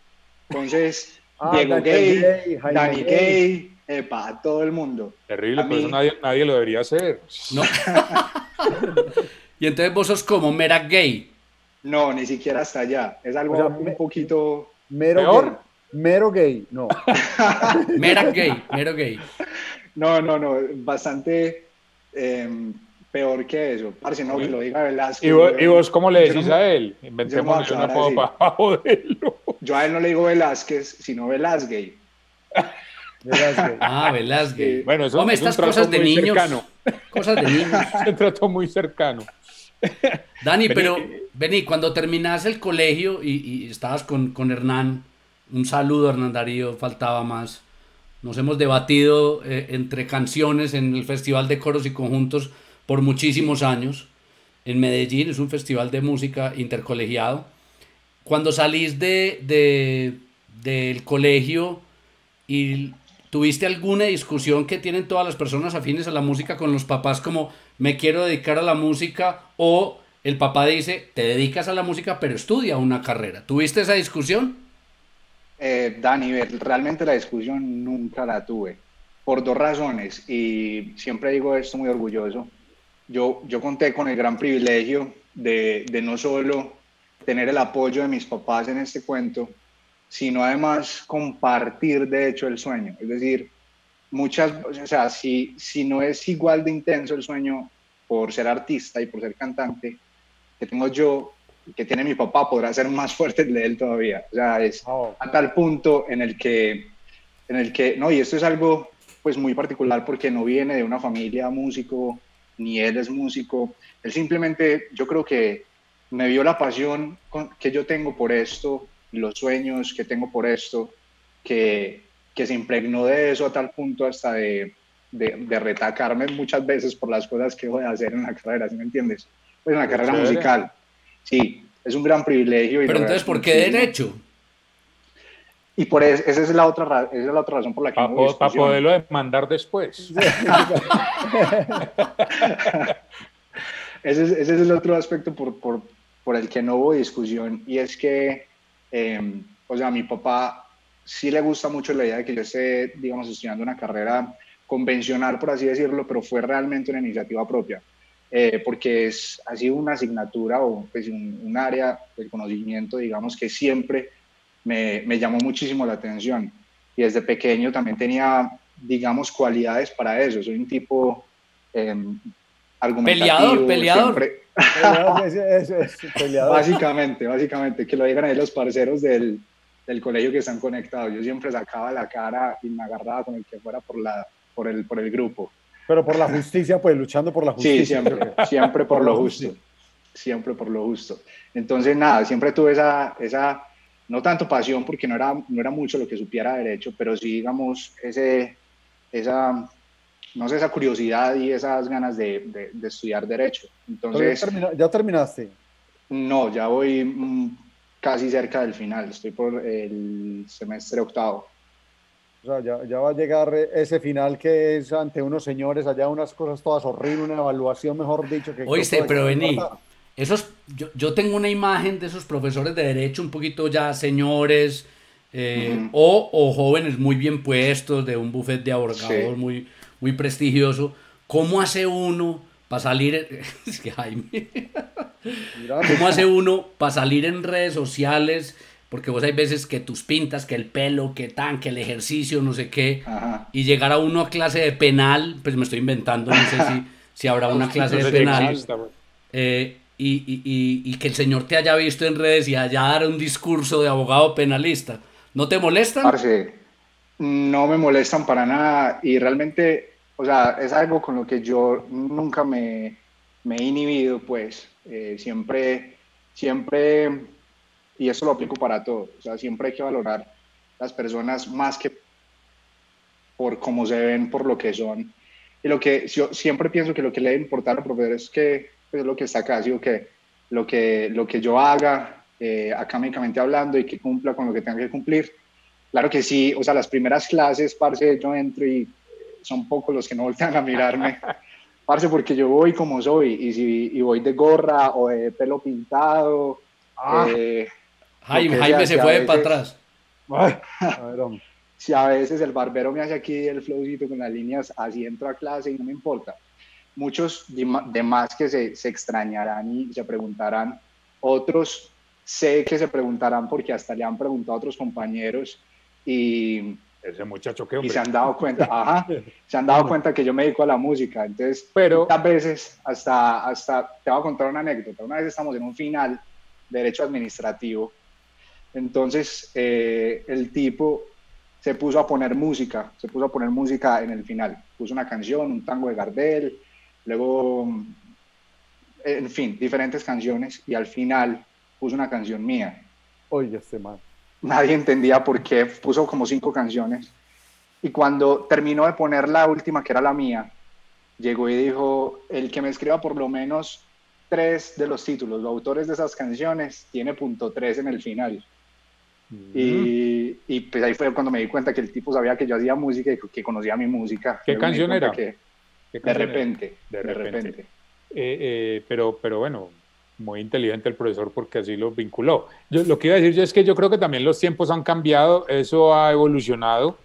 Entonces, Ah, Diego gay, gay, Dani gay. gay, epa, a todo el mundo. Terrible, A por eso nadie, nadie lo debería hacer. No. Y entonces vos sos como mera gay. No, ni siquiera hasta allá. Es algo O sea, un poquito... Mero ¿Peor? gay. Mero gay, no. Mera gay, mero gay. No, no, no, bastante em, peor que eso. Parce, no, que lo diga Velázquez. ¿Y vos, yo- y vos cómo le yo decís no- a él? yo Inventemos no una voy a poco aclarar para joderlo. Yo a él no le digo Velázquez, sino Velázquez. Verás que- Ah, Velázquez. Bueno, eso Hombre, es un trato cosas de muy niños. cercano. Cosas de niños. Se trató muy cercano. Dani, Vení. pero vení, cuando terminas el colegio y, y estabas con, con Hernán, un saludo Hernán Darío, faltaba más. Nos hemos debatido eh, entre canciones en el Festival de Coros y Conjuntos por muchísimos años. En Medellín es un festival de música intercolegiado. Cuando salís de, de- del colegio y tuviste alguna discusión que tienen todas las personas afines a la música con los papás como me quiero dedicar a la música o el papá dice te dedicas a la música pero estudia una carrera. ¿Tuviste esa discusión? Eh, Dani, realmente la discusión nunca la tuve, por dos razones, y siempre digo esto muy orgulloso. Yo, yo conté con el gran privilegio de, de no solo tener el apoyo de mis papás en este cuento, sino además compartir de hecho el sueño. Es decir, muchas, o sea, si, si no es igual de intenso el sueño por ser artista y por ser cantante que tengo yo, que tiene mi papá, podrá ser más fuerte el de él todavía. O sea, es Oh, a tal punto en el que, en el que, no, y esto es algo pues muy particular porque no viene de una familia músico, ni él es músico, él simplemente, yo creo que me vio la pasión con- que yo tengo por esto, los sueños que tengo por esto, que, que se impregnó de eso a tal punto hasta de, de, de retacarme muchas veces por las cosas que voy a hacer en la carrera, ¿sí me entiendes? Pues en la Qué carrera chévere. musical. Sí, es un gran privilegio. y Pero entonces, ¿por qué derecho? Y por eso, esa es la otra, ra- esa es la otra razón por la que Para no discusión. poderlo demandar después. Ese es, ese es el otro aspecto por, por, por el que no hubo discusión y es que, eh, o sea, a mi papá sí le gusta mucho la idea de que yo esté, digamos, estudiando una carrera convencional, por así decirlo, pero fue realmente una iniciativa propia, eh, porque es, ha sido una asignatura o pues, un, un área del conocimiento, digamos, que siempre me, me llamó muchísimo la atención y desde pequeño también tenía, digamos, cualidades para eso. Soy un tipo eh, argumentativo. Peleador, peleador. siempre- es, es- es- es peleador. básicamente, básicamente, que lo digan ahí los parceros del, del colegio que están conectados. Yo siempre sacaba la cara y me agarraba con el que fuera por, la, por, el, por el grupo. Pero por la justicia, pues luchando por la justicia. Sí, siempre, siempre por lo justo. Siempre por lo justo. Entonces, nada, siempre tuve esa, esa no tanto pasión, porque no era, no era mucho lo que supiera derecho, pero sí, digamos, ese, esa, no sé, esa curiosidad y esas ganas de, de- de estudiar derecho. Ya, Entonces, termina- ya terminaste. no, ya voy mm, casi cerca del final, estoy por el semestre octavo. O sea, ya, ya va a llegar ese final que es ante unos señores allá, unas cosas todas horribles, una evaluación, mejor dicho. Que Oíste, pero vení, esos, yo, yo tengo una imagen de esos profesores de derecho un poquito ya señores eh, Ujú. o, o jóvenes muy bien puestos de un buffet de abogados Sí. muy, muy prestigioso. ¿Cómo hace uno para salir? Es que Jaime, Mira, ¿cómo hace uno para salir en redes sociales? Porque vos hay veces que tus pintas, que el pelo, que tan, que el ejercicio, no sé qué, Ajá. y llegar a uno a clase de penal, pues me estoy inventando, no sé si, si habrá una clase de penal. Eh, y, y- y- y que el señor te haya visto en redes y haya dar un discurso de abogado penalista. ¿No te molestan? Parce, no me molestan para nada y realmente, o sea, es algo con lo que yo nunca me, me he inhibido, pues, eh, siempre, siempre, y eso lo aplico para todo, o sea, siempre hay que valorar las personas más que por cómo se ven, por lo que son. Y lo que yo siempre pienso que lo que le debe importar al profesor es que, pues, lo que está acá, digo que lo que, lo que yo haga, eh, académicamente hablando, y que cumpla con lo que tenga que cumplir. Claro que sí, o sea, las primeras clases, parce, yo entro y son pocos los que no voltean a mirarme. Parce, porque yo voy como soy, y si y voy de gorra o de pelo pintado, Ah. eh, Jaime, Jaime se fue veces- para atrás. Ay, a ver, hombre. si a veces el barbero me hace aquí el flowcito con las líneas, así entro a clase y no me importa. Muchos de más que se, se extrañarán y se preguntarán, otros sé que se preguntarán porque hasta le han preguntado a otros compañeros y, Ese muchacho que y se han dado cuenta, ajá, se han dado cuenta que yo me dedico a la música. Entonces, Pero- muchas veces, hasta, hasta, te voy a contar una anécdota. Una vez estamos en un final de derecho administrativo. Entonces, eh, el tipo se puso a poner música, se puso a poner música en el final. Puso una canción, un tango de Gardel, luego, en fin, diferentes canciones y al final puso una canción mía Oye, este man. Nadie entendía por qué, puso como cinco canciones. Y cuando terminó de poner la última, que era la mía, llegó y dijo, el que me escriba por lo menos tres de los títulos, los autores de esas canciones, tiene punto tres en el final. Y, y pues ahí fue cuando me di cuenta que el tipo sabía que yo hacía música y que conocía mi música. ¿Qué canción era? que- ¿Qué de canción repente, De de repente. repente. Eh, eh, pero, pero bueno, muy inteligente el profesor porque así lo vinculó. Yo, lo que iba a decir yo es que yo creo que también los tiempos han cambiado, eso ha evolucionado.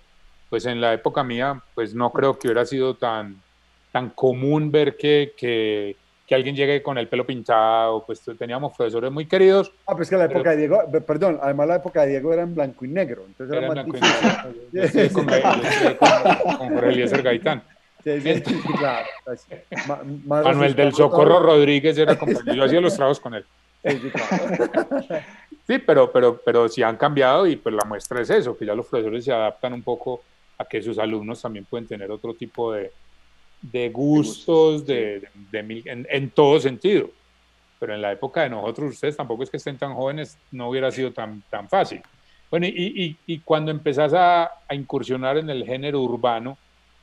Pues en la época mía, pues no creo que hubiera sido tan, tan común ver que, que, que alguien llegue con el pelo pintado, pues teníamos profesores muy queridos. Ah, pues que la Pero- época de Diego, pe- perdón, además la época de Diego era en blanco y negro, entonces era, Era más blanco y difícil. Yo estudié con, yo Gaitán. Claro. Más Manuel del Socorro. Rodríguez era compañero, yo hacía los trabajos con él. Sí, sí, claro. Sí, pero, pero, pero sí han cambiado y pues la muestra es eso, que ya los profesores se adaptan un poco a que sus alumnos también pueden tener otro tipo de, de gustos, de, de- de mil- en, en todo sentido. Pero en la época de nosotros, ustedes tampoco es que estén tan jóvenes, no hubiera sido tan, tan fácil. Bueno, y, y, y cuando empezás a, a incursionar en el género urbano,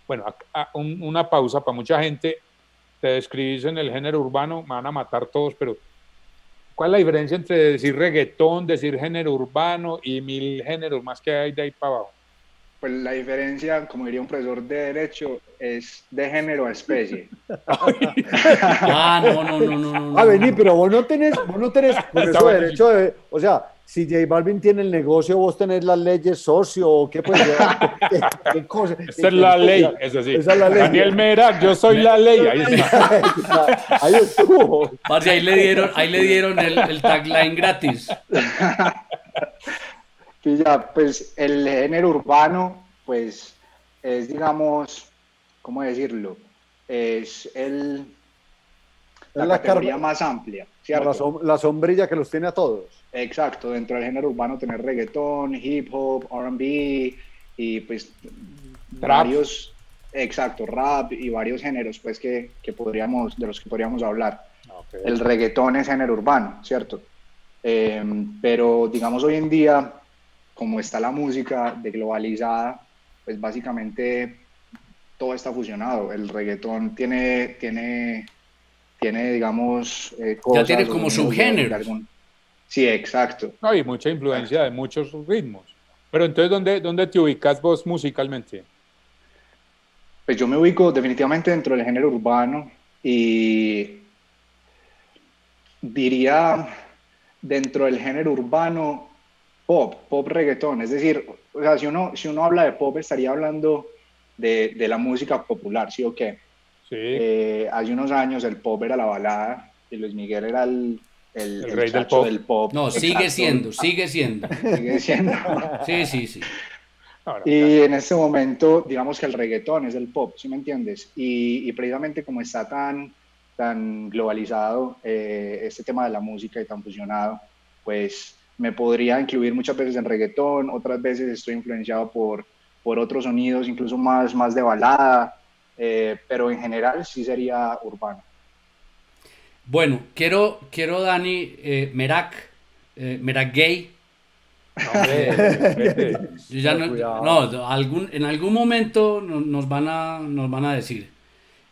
bueno, a- a- un- una pausa para mucha gente, te describís en el género urbano, me van a matar todos, pero ¿Cuál es la diferencia entre decir reggaetón, decir género urbano y mil géneros más que hay de ahí para abajo? Pues la diferencia, como diría un profesor de derecho, es de género a especie. Ah, no, no, no, no. no, Ah, no. vení, pero vos no tenés, vos no tenés eso bueno. derecho de, o sea, si J Balvin tiene el negocio, vos tenés las leyes socio, o qué pues, qué, qué cosa. Esta es la ley, eso sí. Esa es la ley. Daniel Mera, yo soy la ley, ahí está. Ahí estuvo. Parce, ahí le dieron, ahí le dieron el, el tagline gratis. Pilla, pues el género urbano, pues es, digamos, ¿cómo decirlo? Es el, la, la categoría carne- más amplia, La, la sombrilla que los tiene a todos. Exacto, dentro del género urbano tener reggaetón, hip hop, R&B y pues varios exacto, rap y varios géneros pues que, que podríamos, de los que podríamos hablar. Ok. El reggaetón es género urbano, ¿cierto? Eh, pero digamos hoy en día, como está la música de globalizada, pues básicamente todo está fusionado. El reggaetón tiene, tiene, tiene digamos, eh, cosas tiene como sonidos Sí, exacto. No, y mucha influencia de muchos ritmos. Pero entonces, ¿dónde, dónde te ubicas vos musicalmente? Pues yo me ubico definitivamente dentro del género urbano y diría dentro del género urbano pop, pop reggaetón. Es decir, o sea, si uno, si uno habla de pop estaría hablando de, de la música popular, ¿sí o qué? Sí. Eh, hace unos años el pop era la balada y Luis Miguel era el, el, El el rey del pop. del pop. No, sigue Exacto. siendo, sigue siendo. Sigue siendo. Sí, sí, sí. Ahora, Y en este momento, digamos que el reggaetón es el pop, ¿sí me entiendes? Y, y precisamente como está tan, tan globalizado eh, este tema de la música y tan fusionado, pues me podría incluir muchas veces en reggaetón, otras veces estoy influenciado por, por otros sonidos, incluso más, más de balada, eh, pero en general sí sería urbano. Bueno, quiero, quiero Dani, eh, Merak, eh, Merak Gay. hombre. Yo ya No, no, algún, en algún momento no- nos van a, nos van a decir.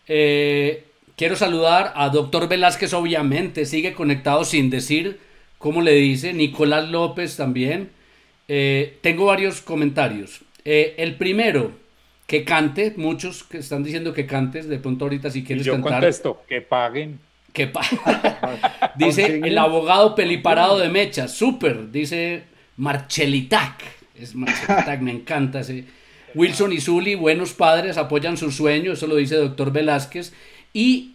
Eh, quiero saludar a Doctor Velázquez, obviamente, sigue conectado sin decir cómo le dice. Nicolás López también. Eh, tengo varios comentarios. Eh, el primero, que cante, muchos que están diciendo que cantes, de pronto ahorita si Y quieres yo cantar. contesto, que paguen. Que pa- dice el abogado peliparado de Mecha, súper, dice Marchelitac. Es Marchelitac, me encanta ese. Wilson y Zully, buenos padres, apoyan su sueño, eso lo dice doctor Velázquez. Y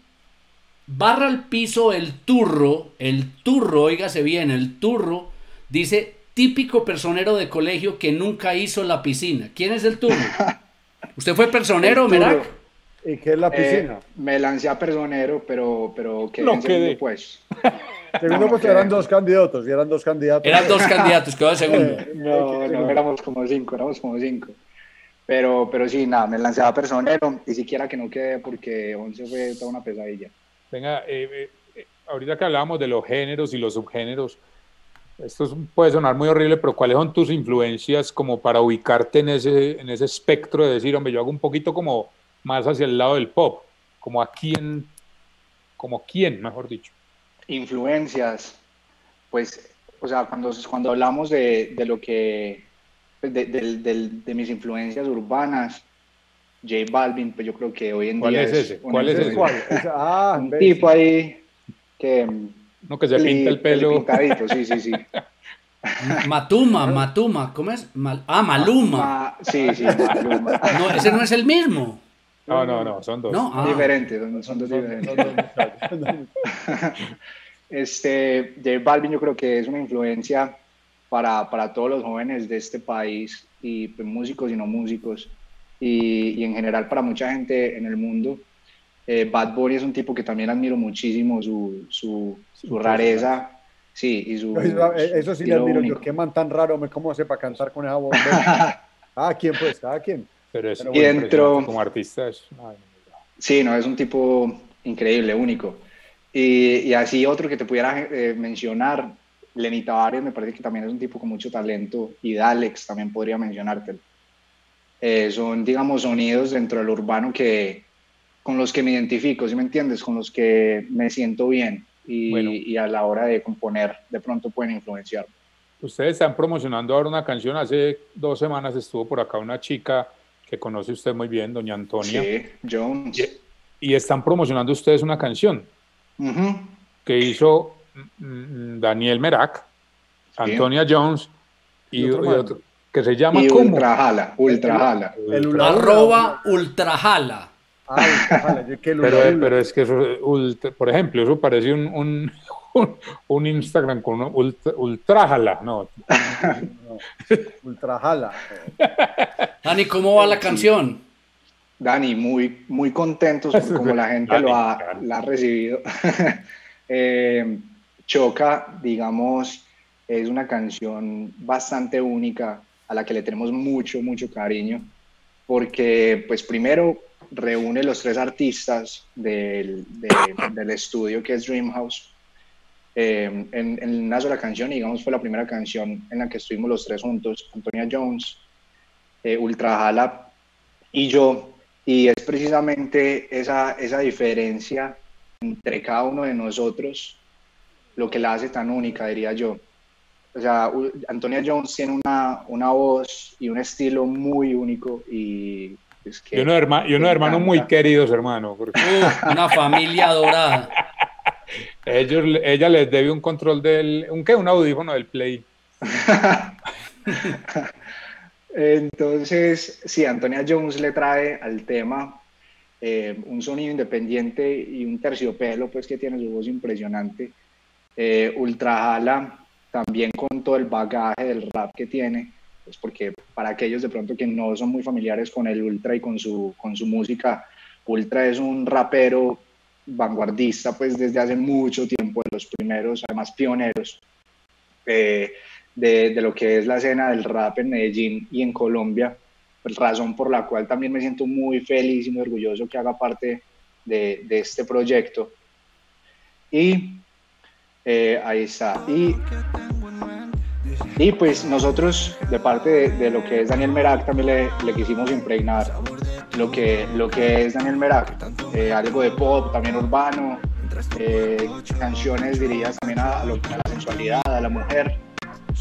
barra al piso el turro, el turro, óigase bien, el turro, dice típico personero de colegio que nunca hizo la piscina. ¿Quién es el turro? ¿Usted fue personero, El. Merak? ¿Y qué es la Eh, piscina? me lancé a personero, pero, pero quedé No en segundo quedé. pues. Segundo no, puesto que- eran dos candidatos, y eran dos candidatos. Eran dos candidatos, quedó de segundo. No, no, éramos como cinco, éramos como cinco. Pero, pero sí, nada, me lancé a personero y siquiera que no quedé porque 11 fue toda una pesadilla. Venga, eh, eh, eh, ahorita que hablábamos de los géneros y los subgéneros, esto es- puede sonar muy horrible, pero ¿cuáles son tus influencias como para ubicarte en ese, en ese espectro de decir, hombre, yo hago un poquito como más hacia el lado del pop, como a quién, como quién, mejor dicho. Influencias, pues, o sea, cuando, cuando hablamos de, de lo que, pues, de, del- del- de mis influencias urbanas, J Balvin, pues yo creo que hoy en ¿Cuál día es ese? un ¿Cuál es ¿Ese cuál? Ese- ah, un ves. tipo ahí que... No, que se pinta el pelo. Pintadito, sí, sí, sí. Matuma, Matuma, ¿cómo es? Mal- ah, Maluma. Ma- sí, sí, Maluma. No, ese no es el mismo. No, no, no, son dos. No, ah. Diferentes, son, son dos diferentes. Este, J Balvin yo creo que es una influencia para, para todos los jóvenes de este país, y pues, músicos y no músicos, y, y en general para mucha gente en el mundo. Eh, Bad Bunny es un tipo que también admiro muchísimo, su, su, su rareza, sí, y su... Eso, eh, eso sí le admiro yo. único. Qué man tan raro, me cómo hace para cantar con esa voz. Cada quien, pues, cada quien. Pero es. Y dentro- como artista. Es, ay, Sí, no, es un tipo increíble, único. Y, y así otro que te pudiera eh, mencionar, Lenny Tavares me parece que también es un tipo con mucho talento y Dalex también podría mencionarte. Eh, son, digamos, sonidos dentro del urbano que, con los que me identifico, ¿sí me entiendes? Con los que me siento bien y, Bueno. y a la hora de componer de pronto pueden influenciar. Ustedes están promocionando ahora una canción. Hace dos semanas estuvo por acá una chica que conoce usted muy bien, doña Antonia. Sí, Jones. Y, y están promocionando ustedes una canción que hizo mm, Daniel Merak, Antonia Jones y, Y otro y man. otro que se llama Y ¿cómo? Ultrajala, Ultrajala. El hula. Arroba ultrajala. Ah, Pero, pero es que eso, ultra- por ejemplo, eso parece un, un, un, un Instagram con un ultra, ultrájala, no. Ultrajala. Dani, ¿cómo va la canción? Dani, muy, muy contentos por cómo la gente lo ha, la ha recibido. Eh, Choca, digamos, es una canción bastante única a la que le tenemos mucho, mucho cariño, porque pues primero reúne los tres artistas del, de- del estudio que es Dreamhouse eh, en, en una sola canción, y digamos fue la primera canción en la que estuvimos los tres juntos, Antonia Jones, eh, Ultra Hala y yo, y es precisamente esa, esa diferencia entre cada uno de nosotros lo que la hace tan única, diría yo. O sea, Antonia Jones tiene una, una voz y un estilo muy único y es que Y unos, hermanos muy encanta. queridos, hermano. Porque Uh, una familia dorada. Ellos, ella les debe un control del. ¿Un qué? Un audífono del Play. Entonces, sí, Antonia Jones le trae al tema eh, un sonido independiente y un terciopelo, pues que tiene su voz impresionante. Eh, Ultra Hala, también con todo el bagaje del rap que tiene, pues porque para aquellos de pronto que no son muy familiares con el Ultra y con su, con su música, Ultra es un rapero vanguardista, pues desde hace mucho tiempo, de los primeros, además pioneros. eh, de, de lo que es la escena del rap en Medellín y en Colombia, pues, razón por la cual también me siento muy feliz y muy orgulloso que haga parte de, de este proyecto. Y eh, ahí está. Y, y pues nosotros, de parte de, de lo que es Daniel Merak, también le, le quisimos impregnar lo que, lo que es Daniel Merak, eh, algo de pop, también urbano, eh, canciones dirigidas también a, lo- a la sensualidad, a la mujer,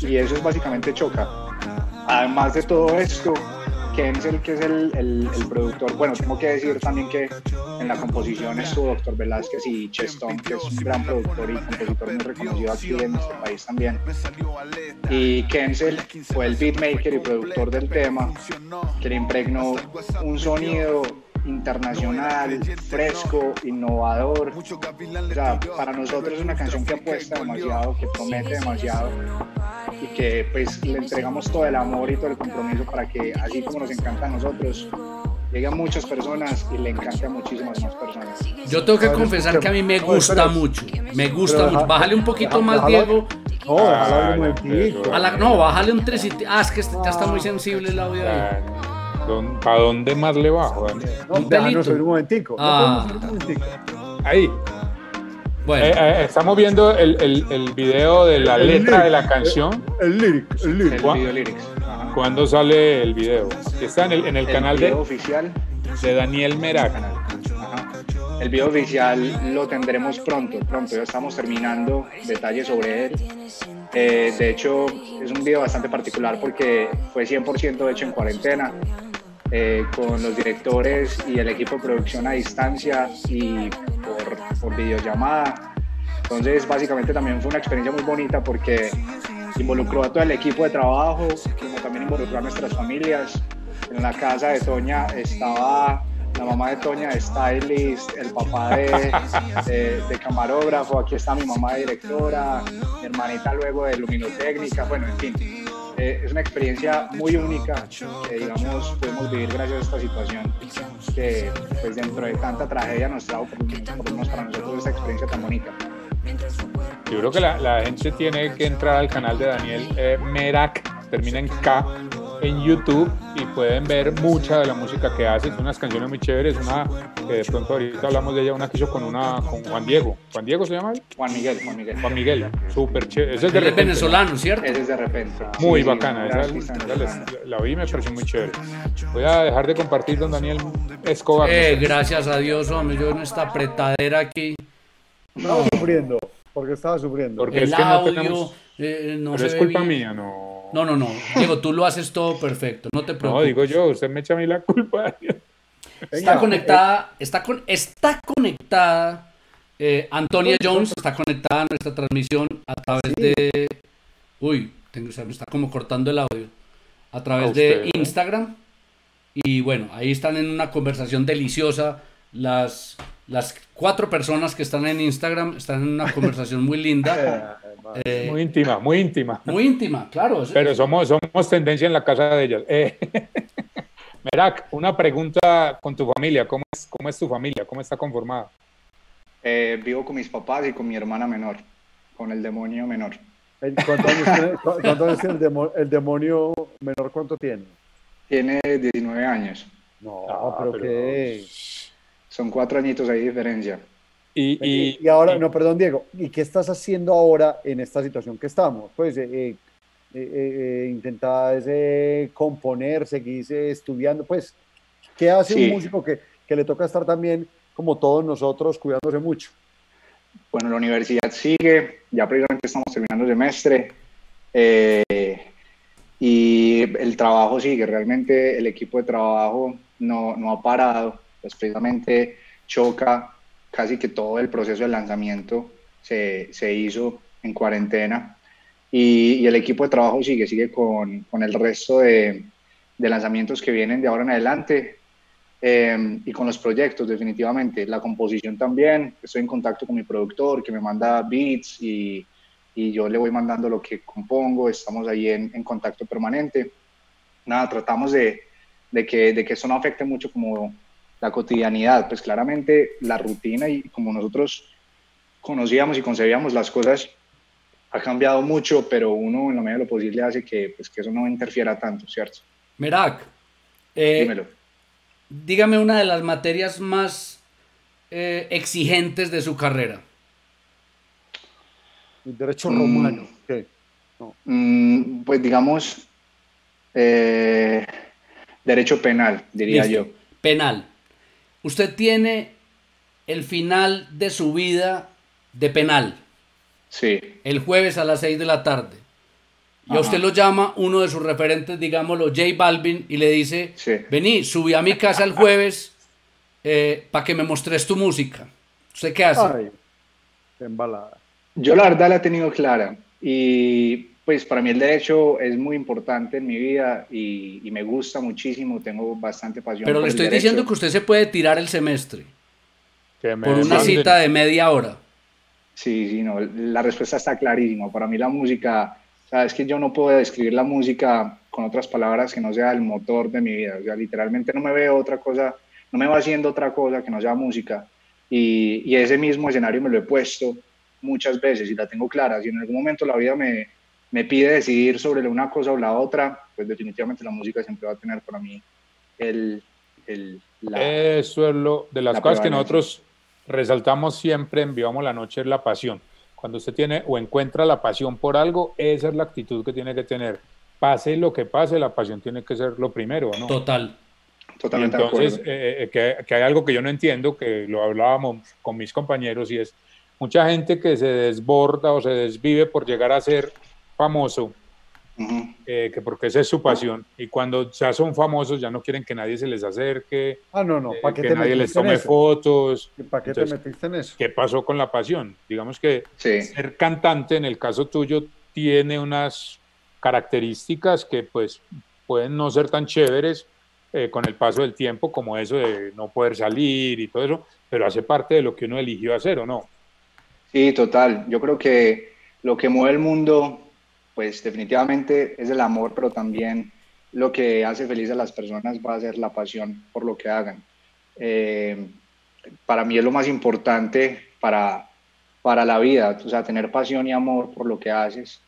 y eso es básicamente Choca. Además de todo esto, Kenzel, que es el, el- productor, bueno, tengo que decir también que en la composición estuvo Doctor Velázquez y Cheston, que es un gran productor y compositor muy reconocido aquí en nuestro país también. Y Kenzel fue el beatmaker y productor del tema, que le impregnó un sonido internacional, fresco, innovador. O sea, para nosotros es una canción que apuesta demasiado, que promete demasiado y que pues le entregamos todo el amor y todo el compromiso para que así como nos encanta a nosotros, llegue a muchas personas y le encante a muchísimas más personas. Yo tengo que ver, confesar que a mí me gusta Espera. mucho. Me gusta mucho. deja- Bájale un poquito deja- más, déjalo- Diego. No, Ah, no, A la- no, bájale un 3 Ah, es que este- ya está muy sensible el audio ahí. ¿Para dónde más le bajo, Daniel? No, un déjanos un momentico. Ah. un momentico. Ahí. Bueno, Eh, eh, estamos viendo el, el, el video de la El letra lyric. de la canción. El lyric, el lyric. ¿Cuá- video lyrics. Ajá. ¿Cuándo sale el video? Está en el, en el El canal video de, oficial de Daniel Merak. Ajá. El video oficial lo tendremos pronto, pronto. Ya estamos terminando detalles sobre él. Eh, de hecho, es un video bastante particular porque fue 100% hecho en cuarentena, eh, con los directores y el equipo de producción a distancia y por, por videollamada. Entonces, básicamente también fue una experiencia muy bonita porque involucró a todo el equipo de trabajo, como también involucró a nuestras familias. En la casa de Toña estaba la mamá de Toña de stylist, el papá de, de- de camarógrafo, aquí está mi mamá de directora, mi hermanita luego de luminotécnica, bueno, en fin. Eh, es una experiencia muy única que, digamos, pudimos vivir gracias a esta situación que, pues, dentro de tanta tragedia nos trajo, por, para nosotros, esta experiencia tan bonita. Yo creo que la, la gente tiene que entrar al canal de Daniel eh, Merak, termina en K, en YouTube y pueden ver mucha de la música que hace. Son unas canciones muy chéveres. Una que de pronto ahorita hablamos de ella, una que hizo con, una, con Juan Diego. ¿Juan Diego se llama? él? Juan Miguel, Juan Miguel. Juan Miguel. Súper chévere. Ese es de él es repente, venezolano, ¿cierto? Ese es de repente. Muy Sí, bacana, esa, venezolano. la, la vi y me pareció muy chévere. Voy a dejar de compartir don Daniel Escobar. Eh, gracias a Dios, hombre, yo en esta apretadera aquí. Estaba sufriendo, porque estaba sufriendo. Porque El es que no tenemos- eh, no Pero se es culpa bien. mía, no. No, no, no. Diego, tú lo haces todo perfecto, no te No, preocupes. digo yo, usted me echa a mí la culpa. Está conectada, está, con, está conectada. eh, Antonia Jones está conectada a nuestra transmisión a través de. Uy, tengo, me está como cortando el audio. A través A de usted, ¿eh? Instagram. Y bueno, ahí están en una conversación deliciosa. Las, las cuatro personas que están en Instagram están en una conversación muy linda. eh, Muy íntima, muy íntima. muy íntima, claro. es- Pero somos, somos tendencia en la casa de ellas. Eh, Merak, una pregunta con tu familia. ¿Cómo es, ¿Cómo es tu familia? ¿Cómo está conformada? Eh, vivo con mis papás y con mi hermana menor, con el demonio menor. Eh, ¿Cuántos años tiene, cu- cuántos años tiene el, demo- el demonio menor? ¿Cuánto tiene? Tiene 19 años. No, Ah, pero, pero- qué. Son cuatro añitos ahí de diferencia. Y, Y, y, ahora, y- no, perdón, Diego, ¿y qué estás haciendo ahora en esta situación que estamos? Pues eh, eh, eh, eh, intentás eh, componer, seguís eh, estudiando, pues, ¿qué hace Sí. un músico que, que le toca estar también, como todos nosotros, cuidándose mucho? Bueno, la universidad sigue, ya precisamente estamos terminando el semestre y el trabajo sigue, realmente el equipo de trabajo no, no ha parado, pues precisamente choca casi que todo el proceso de lanzamiento se, se hizo en cuarentena y, y el equipo de trabajo sigue, sigue con, con el resto de, de lanzamientos que vienen de ahora en adelante eh, y con los proyectos, definitivamente. La composición también. Estoy en contacto con mi productor que me manda beats y, y yo le voy mandando lo que compongo. Estamos ahí en, en contacto permanente. Nada, tratamos de, de, que, de que eso no afecte mucho como la cotidianidad. Pues claramente la rutina y como nosotros conocíamos y concebíamos las cosas ha cambiado mucho, pero uno en la medida de lo posible hace que, pues, que eso no interfiera tanto, ¿cierto? Merak, eh, Dímelo. dígame una de las materias más eh, exigentes de su carrera. El derecho Mm. romano. Mm, pues digamos, eh, derecho penal, diría Listo. yo. Penal. Usted tiene el final de su vida de penal, Sí, el jueves a las 6 de la tarde. Y a usted lo llama uno de sus referentes, digámoslo, J Balvin, y le dice, Sí. vení, subí a mi casa el jueves para que me mostres tu música. ¿Usted qué hace? Ay, embalada. yo la verdad la he tenido clara y pues para mí el derecho es muy importante en mi vida y, y me gusta muchísimo, tengo bastante pasión. Pero por le el estoy derecho. diciendo que usted se puede tirar el semestre que me por una manden. cita de media hora. Sí, sí, no, la respuesta está clarísima. Para mí la música, sabes que yo no puedo describir la música con otras palabras que no sea el motor de mi vida. O sea, literalmente no me veo otra cosa, no me va haciendo otra cosa que no sea música. Y, y ese mismo escenario me lo he puesto muchas veces y la tengo clara. Si en algún momento la vida me, me pide decidir sobre una cosa o la otra, pues definitivamente la música siempre va a tener para mí el... el la, Eso es lo de las la cosas que nosotros resaltamos siempre en Vivamos la Noche es la pasión. Cuando usted tiene o encuentra la pasión por algo, esa es la actitud que tiene que tener. Pase lo que pase, la pasión tiene que ser lo primero, ¿no? Total. Totalmente de entonces, acuerdo. eh, eh, que, que hay algo que yo no entiendo, que lo hablábamos con mis compañeros, y es mucha gente que se desborda o se desvive por llegar a ser famoso, eh, que porque esa es su pasión, y cuando ya son famosos ya no quieren que nadie se les acerque, Ah, no, no, eh, ¿para qué que te nadie les metiste en tome eso? fotos. ¿Para qué Entonces, te metiste en eso? ¿Qué pasó con la pasión? Digamos que Sí. ser cantante, en el caso tuyo, tiene unas características que pues pueden no ser tan chéveres eh, con el paso del tiempo, como eso de no poder salir y todo eso, pero hace parte de lo que uno eligió hacer, ¿o no? Sí, total. Yo creo que lo que mueve el mundo, pues definitivamente es el amor, pero también lo que hace feliz a las personas va a ser la pasión por lo que hagan. Eh, para mí es lo más importante para, para la vida, o sea, tener pasión y amor por lo que haces,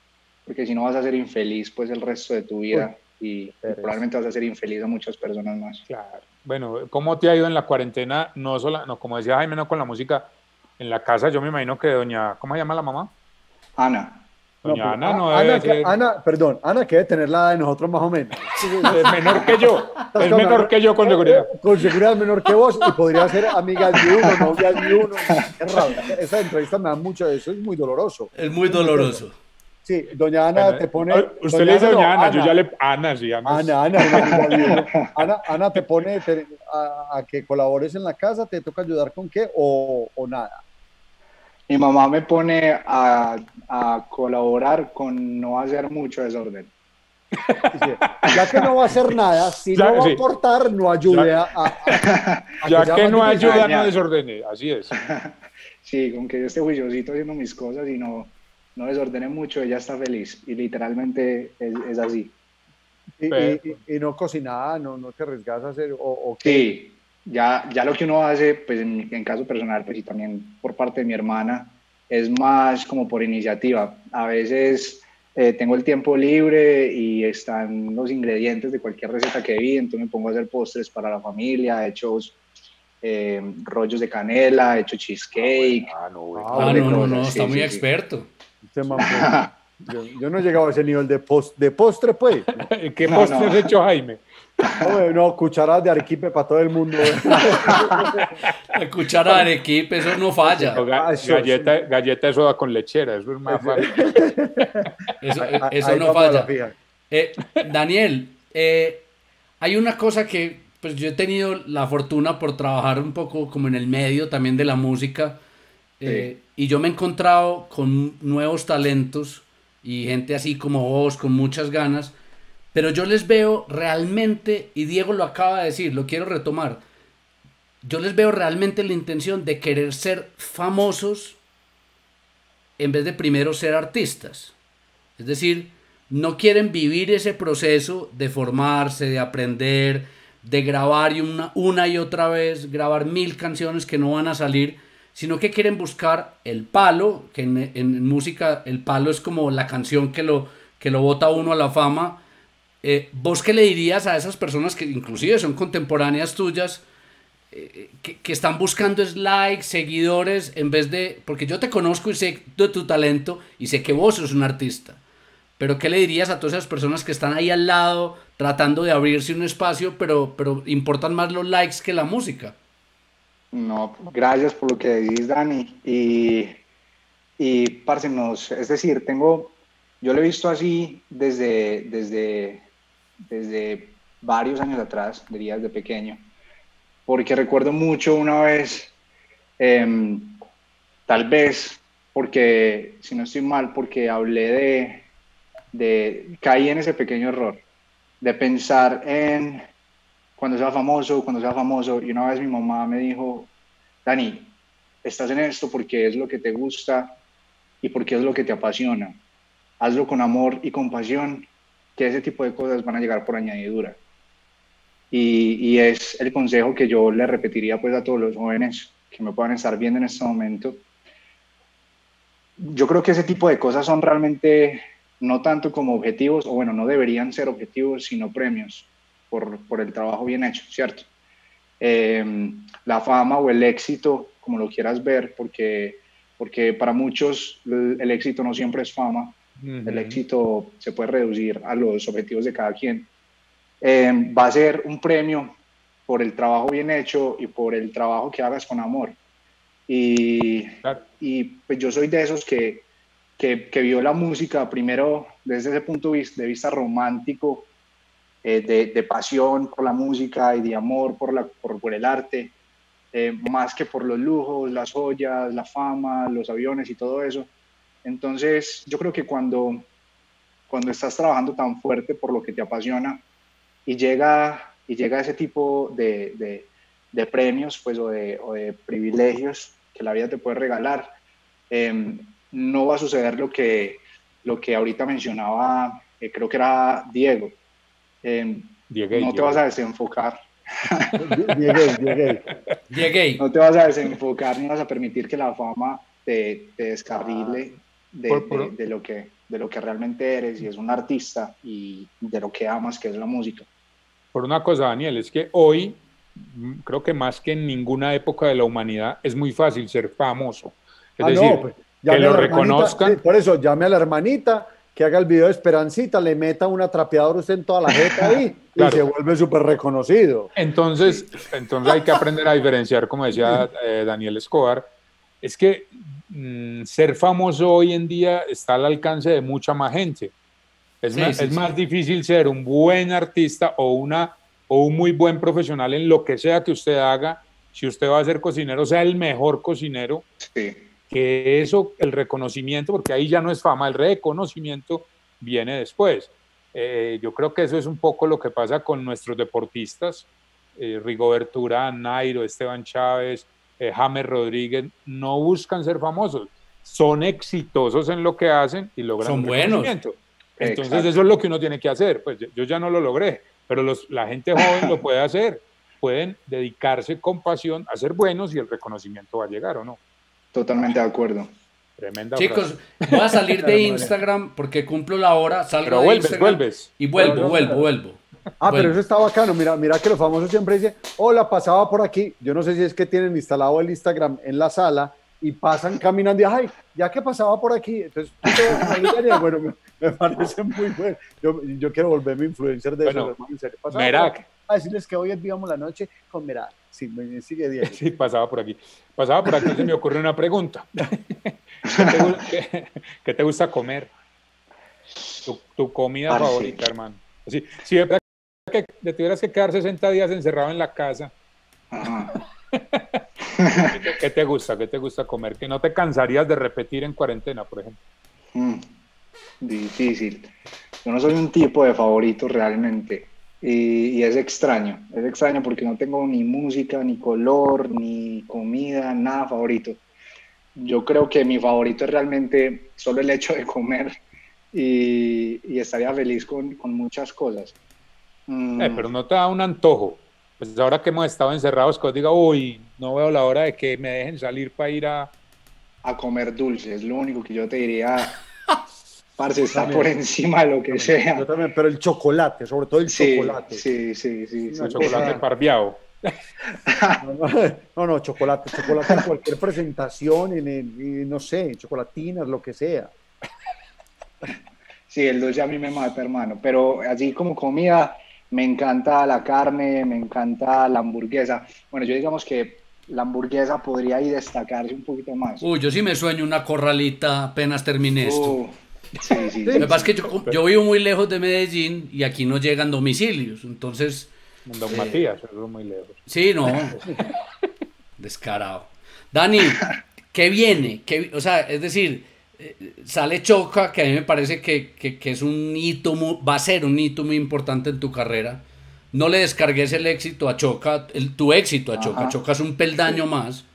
porque si no vas a ser infeliz pues el resto de tu vida y, probablemente vas a ser infeliz a muchas personas más. Claro. Bueno, ¿cómo te ha ido en la cuarentena? No solo, no, como decía Jaime, no con la música. En la casa, yo me imagino que doña, ¿cómo se llama la mamá? Ana, Doña Ana no Ana, debe que- ser- Ana, perdón, Ana que debe tener la edad de nosotros más o menos. Es menor que yo. Es menor que yo con seguridad. Eh, Con seguridad es menor que vos y podría ser amiga de uno, novia de uno. Es raro. Esa entrevista me da mucho de eso, es muy doloroso. Es muy doloroso. Sí, doña Ana Bueno, te pone. ay, Usted le dice doña Ana, yo ya le. Ana, sí, Ana. Ana, Ana, una. Ana, Ana te pone te- a, a que colabores en la casa, te toca ayudar con qué o, o nada. Mi mamá me pone a, a colaborar con no hacer mucho desorden. Ya que no va a hacer nada, si Ya, no va sí. a aportar, no ayude a, a- a- a Ya que más no ayuda, no desordene. Así es. Sí, con que yo esté juiciosito haciendo mis cosas y no, no desordene mucho, ella está feliz. Y literalmente es, es así. Y, Pero- y- y no cocinar, no, no te arriesgas a hacer, o, o qué. Sí, ya, ya lo que uno hace, pues en, en caso personal, pues y también por parte de mi hermana, es más como por iniciativa. A veces eh, tengo el tiempo libre y están los ingredientes de cualquier receta que vi, entonces me pongo a hacer postres para la familia, he hecho eh, rollos de canela, he hecho cheesecake. Ah, no. Ah, Ah, no, no, no, sí, está muy sí, sí. experto. Pues, yo, yo no he llegado a ese nivel de, post, de postre, pues. ¿Qué No, postre no. has hecho, Jaime? No, no, cucharadas de arequipe para todo el mundo. La cuchara de arequipe, eso no falla. O ga- Ah, eso, galleta, galleta de soda con lechera, eso es más fácil. Eso, Ahí- eso ahí no la falla. Eh, Daniel, eh, hay una cosa que pues yo he tenido la fortuna por trabajar un poco como en el medio también de la música eh, y yo me he encontrado con nuevos talentos y gente así como vos con muchas ganas, pero yo les veo realmente, y Diego lo acaba de decir, lo quiero retomar, yo les veo realmente la intención de querer ser famosos en vez de primero ser artistas. Es decir, no quieren vivir ese proceso de formarse, de aprender, de grabar una, una y otra vez, grabar mil canciones que no van a salir, sino que quieren buscar el palo, que en, música el palo es como la canción que lo, que lo bota uno a la fama. Eh, ¿Vos qué le dirías a esas personas que inclusive son contemporáneas tuyas, eh, que, que están buscando es likes, seguidores, en vez de, porque yo te conozco y sé de tu talento y sé que vos sos un artista, pero ¿qué le dirías a todas esas personas que están ahí al lado tratando de abrirse un espacio, pero, pero importan más los likes que la música? No, gracias por lo que decís, Dani. Y, y parce, es decir, tengo, yo lo he visto así desde, desde, desde varios años atrás, diría desde pequeño, porque recuerdo mucho una vez, em, tal vez, porque, si no estoy mal, porque hablé de, de, caí en ese pequeño error, de pensar en cuando sea famoso, cuando sea famoso. Y una vez mi mamá me dijo, Dani, estás en esto porque es lo que te gusta y porque es lo que te apasiona. Hazlo con amor y compasión, que ese tipo de cosas van a llegar por añadidura. Y, y es el consejo que yo le repetiría pues a todos los jóvenes que me puedan estar viendo en este momento. Yo creo que ese tipo de cosas son realmente no tanto como objetivos, o bueno, no deberían ser objetivos, sino premios por, por el trabajo bien hecho, ¿cierto? Eh, la fama o el éxito, como lo quieras ver, porque, porque para muchos el éxito no siempre es fama, el éxito se puede reducir a los objetivos de cada quien. Eh, va a ser un premio por el trabajo bien hecho y por el trabajo que hagas con amor. Y, Claro. y pues yo soy de esos que, que, que vio la música primero desde ese punto de vista, de vista romántico, eh, de, de pasión por la música y de amor por, la, por, por el arte, eh, más que por los lujos, las joyas, la fama, los aviones y todo eso. Entonces, yo creo que cuando, cuando estás trabajando tan fuerte por lo que te apasiona y llega, y llega ese tipo de, de, de premios pues, o, de, o de privilegios que la vida te puede regalar, eh, no va a suceder lo que, lo que ahorita mencionaba, eh, creo que era Diego. Eh, Dieguey, no te vas a desenfocar, Llegué, llegué. Llegué. no te vas a desenfocar ni vas a permitir que la fama te, te descarrile de, Por- por- de- de lo que, de lo que realmente eres y es un artista y de lo que amas, que es la música. Por una cosa, Daniel, es que hoy, mm, creo que más que en ninguna época de la humanidad, es muy fácil ser famoso. Es Ah, decir, no, pues, que a lo reconozcan. sí, por eso, llame a la hermanita que haga el video de Esperancita, le meta una trapeadora usted en toda la jeta ahí Claro. y se vuelve súper reconocido. Entonces, entonces hay que aprender a diferenciar, como decía eh, Daniel Escobar, es que mm, ser famoso hoy en día está al alcance de mucha más gente. Es, Sí, más, sí, es sí. más difícil ser un buen artista o, una, o un muy buen profesional en lo que sea que usted haga. Si usted va a ser cocinero, sea el mejor cocinero, Sí, que eso, el reconocimiento, porque ahí ya no es fama, el reconocimiento viene después. Eh, yo creo que eso es un poco lo que pasa con nuestros deportistas, eh, Rigoberto Urán, Nairo, Esteban Chávez, eh, James Rodríguez, no buscan ser famosos, son exitosos en lo que hacen y logran Son buenos. reconocimiento. Entonces Exacto. eso es lo que uno tiene que hacer. Pues yo, yo ya no lo logré, pero los, la gente joven lo puede hacer. Pueden dedicarse con pasión a ser buenos y el reconocimiento va a llegar o no. totalmente de acuerdo. Tremenda Chicos, frase. voy a salir de Instagram porque cumplo la hora, salgo Pero de vuelves, Instagram vuelves. y vuelvo, vuelvo, vuelvo. Ah, pero eso está bacano. Mira, mira que los famosos siempre dicen, hola, pasaba por aquí. Yo no sé si es que tienen instalado el Instagram en la sala y pasan caminando y, ay, ya que pasaba por aquí. Entonces, bueno, me, me parece muy bueno. Yo, yo quiero volverme influencer de Bueno, eso, hermano, Merak. A decirles que hoy vivíamos la noche con Merak. Sí, me sigue Diego. Sí, pasaba por aquí. Pasaba por aquí y se me ocurre una pregunta. ¿Qué te, gu- qué- qué te gusta comer? Tu, tu comida favorita, hermano. Así, si de que te tuvieras que quedar 60 días encerrado en la casa, Ajá. ¿qué te, gusta? ¿Qué te gusta comer? Que no te cansarías de repetir en cuarentena, por ejemplo. Mm, difícil. Yo no soy un tipo de favorito realmente. Y, y es extraño. Es extraño porque no tengo ni música, ni color, ni comida, nada favorito. Yo creo que mi favorito es realmente solo el hecho de comer y, y estaría feliz con, con muchas cosas. Mm, Eh, pero no te da un antojo. Pues ahora que hemos estado encerrados, que os diga, uy, no veo la hora de que me dejen salir para ir a... a comer dulces, es lo único que yo te diría. Parce, está También. por encima de lo que sea. Yo también, pero el chocolate, sobre todo el Sí, chocolate. sí, sí, sí. Una sí. chocolate cosa- parviado. No, no, chocolate, chocolate en cualquier presentación, en no sé, chocolatinas, lo que sea. Sí, el dulce a mí me mata, hermano. Pero así como comida, me encanta la carne, me encanta la hamburguesa. Bueno, yo digamos que la hamburguesa podría ahí destacarse un poquito más. Uy, yo sí me sueño una corralita apenas termine esto. Uh, sí, sí, Lo que pasa es que yo, yo vivo muy lejos de Medellín y aquí no llegan domicilios. Entonces, Don Matías, eso es muy lejos. sí, no. Descarado. Dani, ¿qué viene? ¿Qué- o sea, es decir, eh, sale Choca, que a mí me parece que, que- que es un hito, va a ser un hito muy importante en tu carrera. No le descargues el éxito a Choca, el- tu éxito a Choca. Ajá. Choca es un peldaño más.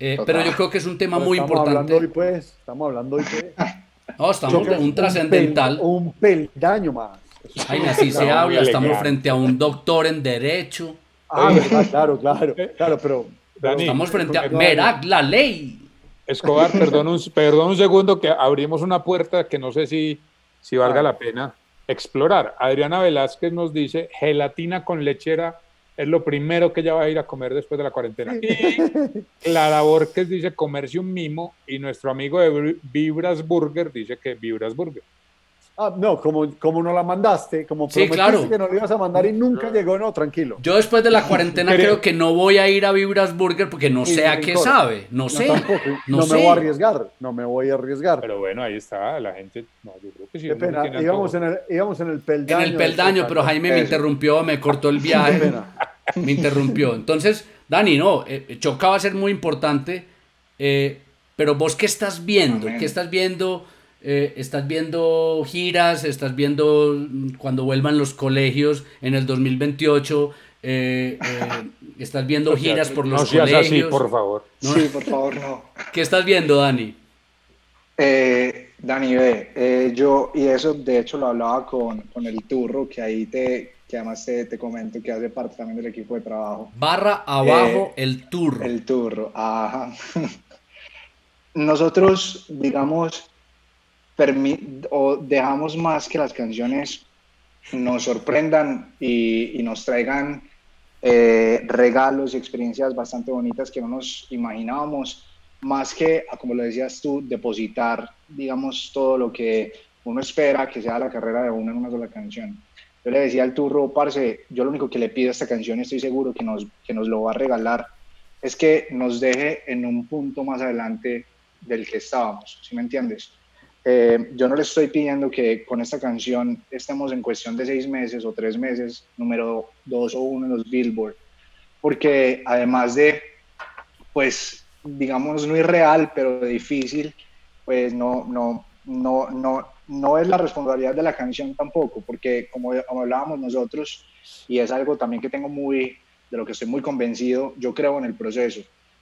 Eh, pero yo creo que es un tema Pero muy estamos importante. hablando hoy, pues, estamos hablando hoy, pues. No, estamos de un Un trascendental. Un peldaño más. Ay, así se habla, estamos frente a un doctor en Derecho, Ah, verdad, claro, claro, claro, pero... Dani, estamos frente a Merak, la ley. Escobar, perdón un, perdón un segundo que abrimos una puerta que no sé si, si valga Ah. la pena explorar. Adriana Velázquez nos dice, gelatina con lechera es lo primero que ella va a ir a comer después de la cuarentena. Y Clara Borges dice comerse un mimo y nuestro amigo de Vibras Burger dice que Vibras Burger. Ah, no, como, como no la mandaste, como Sí, prometiste claro. que no la ibas a mandar y nunca llegó, no, tranquilo. Yo después de la cuarentena Creo- que no voy a ir a Vibras Burger porque no sé a qué sabe, no No, sé. tampoco, no no, sé. me voy a arriesgar, no me voy a arriesgar. Pero bueno, ahí está, la gente, no, yo creo que sí. Qué pena, íbamos en, el, íbamos en el En peldaño. el peldaño, pero Jaime me interrumpió, me cortó el Qué viaje, pena. me interrumpió. Entonces, Dani, no, eh, Choca va a ser muy importante, eh, pero vos qué estás viendo, Amén. qué estás viendo, Eh, estás viendo giras, estás viendo mm, cuando vuelvan los colegios en el 2028, eh, eh, estás viendo giras por los no seas colegios. así, por favor. No. Sí, por favor, no. ¿Qué estás viendo, Dani? Eh, Dani, ve, eh, yo, y eso de hecho lo hablaba con, con el turro, que ahí te, que además te, te comento que hace parte también del equipo de trabajo. Barra abajo Eh, el tour. El turro, ajá. Nosotros, digamos, o dejamos más que las canciones nos sorprendan y, y nos traigan eh, regalos y experiencias bastante bonitas que no nos imaginábamos, más que, como lo decías tú, depositar, digamos, todo lo que uno espera que sea la carrera de uno en una sola canción. Yo le decía al turro, parce, yo lo único que le pido a esta canción, y estoy seguro que nos, que nos lo va a regalar, es que nos deje en un punto más adelante del que estábamos, ¿sí me entiendes? Eh, yo no le estoy pidiendo que con esta canción estemos en cuestión de seis meses o tres meses, número dos o uno en los Billboard, porque además de, pues, digamos, no irreal, pero difícil, pues no, no, no, no, no es la responsabilidad de la canción tampoco, porque como, hablábamos nosotros, y es algo también que tengo muy, de lo que estoy muy convencido, yo creo en el proceso,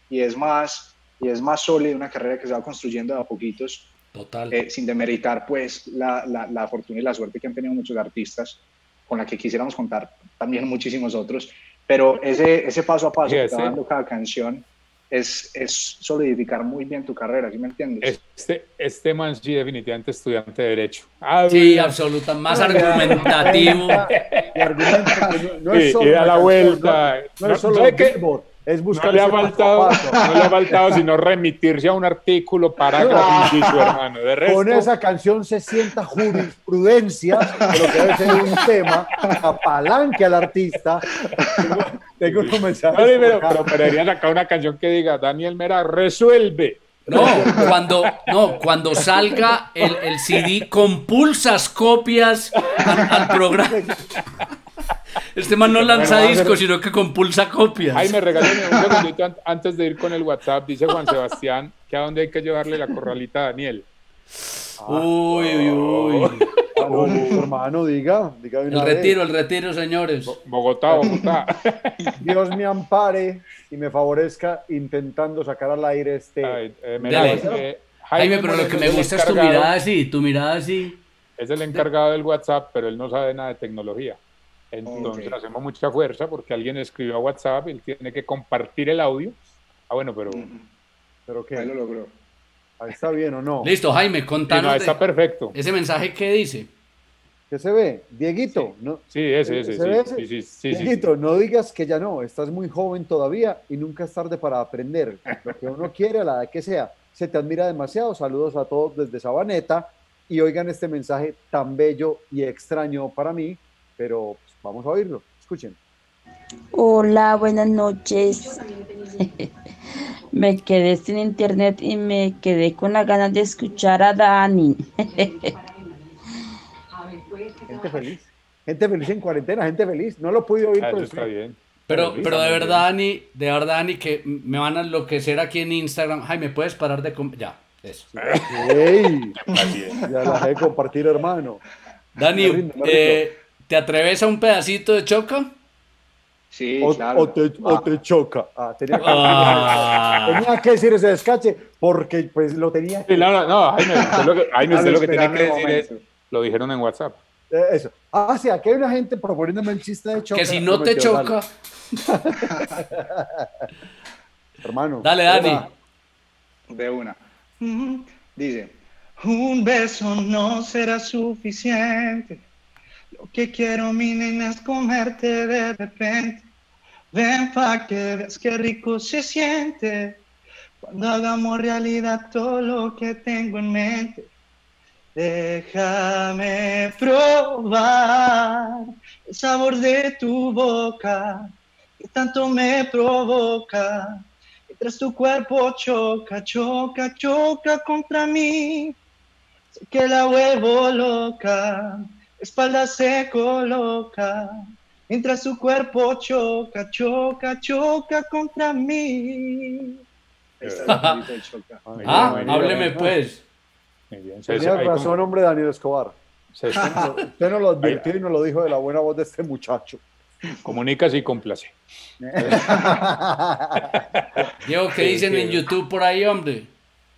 y es más, y es más sólida una carrera que se va construyendo de a poquitos, Total. eh, sin demeritar pues la, la, la, fortuna y la suerte que han tenido muchos artistas, con la que quisiéramos contar también muchísimos otros, pero ese, ese paso a paso Sí, que está sí. dando cada canción es, es solidificar muy bien tu carrera, ¿sí me entiendes? Este, este man sí definitivamente estudiante de Derecho. Ah, Sí, mira. absoluta, más argumentativo. Y argumenta que no, no es Sí, solo y da la canción, vuelta. No, no es solo ¿sabe es No buscar le, ha faltado, no le ha faltado sino remitirse a un artículo, parágrafo, inciso, hermano. De resto, Con esa canción se sienta jurisprudencia de lo que debe ser un tema, apalanque al artista. Tengo, tengo unos mensajes. No, pero, pero, pero deberían sacar una canción que diga, Daniel Mera, resuelve. No, cuando, no, cuando salga el, el CD con pulsas copias al, al programa. Este man no lanza Bueno, discos, sino que compulsa copias. Ay, me regálame un segundito an- antes de ir con el WhatsApp. Dice Juan Sebastián que a dónde hay que llevarle la corralita a Daniel. Uy, uy, uy. Ah, no, no, hermano, diga, diga El una vez. retiro, el retiro, señores. Bogotá, Bogotá. Dios me ampare y me favorezca intentando sacar al aire este. Ay, eh, mira, Dale. Jaime, pero lo que me el gusta es tu mirada así, tu mirada así. Es el encargado del WhatsApp, pero él no sabe nada de tecnología. Entonces Ok. hacemos mucha fuerza porque alguien escribió a WhatsApp, él tiene que compartir el audio. Ah, bueno, pero ¿Pero Ahí lo qué? logró. Ahí está bien o no? Listo, Jaime, Sí, no, contanos de- está perfecto. ese mensaje que dice. ¿Qué se ve? Dieguito, ¿no? Sí, ese, ese, ¿Se sí, ve ese? sí, sí, sí, sí, Dieguito, no digas que ya no, estás muy joven todavía y nunca es tarde para aprender. Lo que uno quiere, a la edad que sea. Se te admira demasiado. Saludos a todos desde Sabaneta y oigan este mensaje tan bello y extraño para mí, pero vamos a oírlo. Escuchen. Hola, buenas noches. me quedé sin internet y me quedé con las ganas de escuchar a Dani. Gente feliz. Gente feliz en cuarentena, gente feliz. No lo pude oír, Ah, pero eso está bien. Pero, Pero pero de verdad, Dani, de verdad, Dani, que me van a enloquecer aquí en Instagram. Jaime, ¿puedes parar de... Ya, eso. Ya la dejé compartir, hermano. Dani, Me rindo, me eh, ¿te atreves a un pedacito de choca? Sí, O, claro. o te, o te choca. Ah, tenía, que, Ah. tenía que decir ese descache porque pues lo tenía que Sí, no, no, no, Jaime, usted lo que, Jaime, usted lo que Esperando que decir es, lo dijeron en WhatsApp. Eh, Eso. Ah, sí, aquí hay una gente proponiéndome el chiste de choca. Que si no te choca... Hermano. Dale, Dani. De una. Dice, un beso no será suficiente. Lo que quiero, mi nena, es comerte de repente. Ven pa' que veas qué rico se siente. Cuando hagamos realidad todo lo que tengo en mente. Déjame probar el sabor de tu boca que tanto me provoca. Mientras tu cuerpo choca, choca, choca contra mí. Sé que la vuelvo loca, espalda se coloca. Mientras tu cuerpo choca, choca, choca contra mí. Está el choca. Bien, Ah, bien. hábleme pues. Bien. Se- Tenía razón, como- hombre, Daniel Escobar. se- Usted no lo advirtió y nos lo dijo de la buena voz de este muchacho. comunica y complace. Diego, ¿qué Sí, dicen sí. en YouTube por ahí, hombre?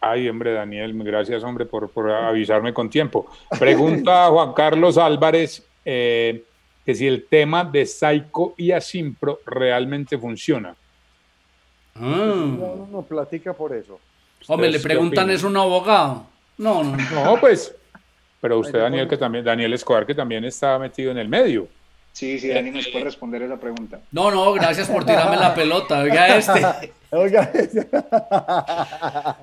Ay, hombre, Daniel, gracias, hombre, por, por avisarme con tiempo. Pregunta a Juan Carlos Álvarez eh, que si el tema de Psycho y Asimpro realmente funciona. Ah. No, no, no, platica por eso. Hombre, le ¿Ustedes qué preguntan? ¿es un abogado? No, no, no. No, pues, pero usted, Daniel, que también, Daniel Escobar, que también está metido en el medio. Sí, sí, Dani nos puede responder esa pregunta. No, no, gracias por tirarme la pelota. Oiga este. Oiga,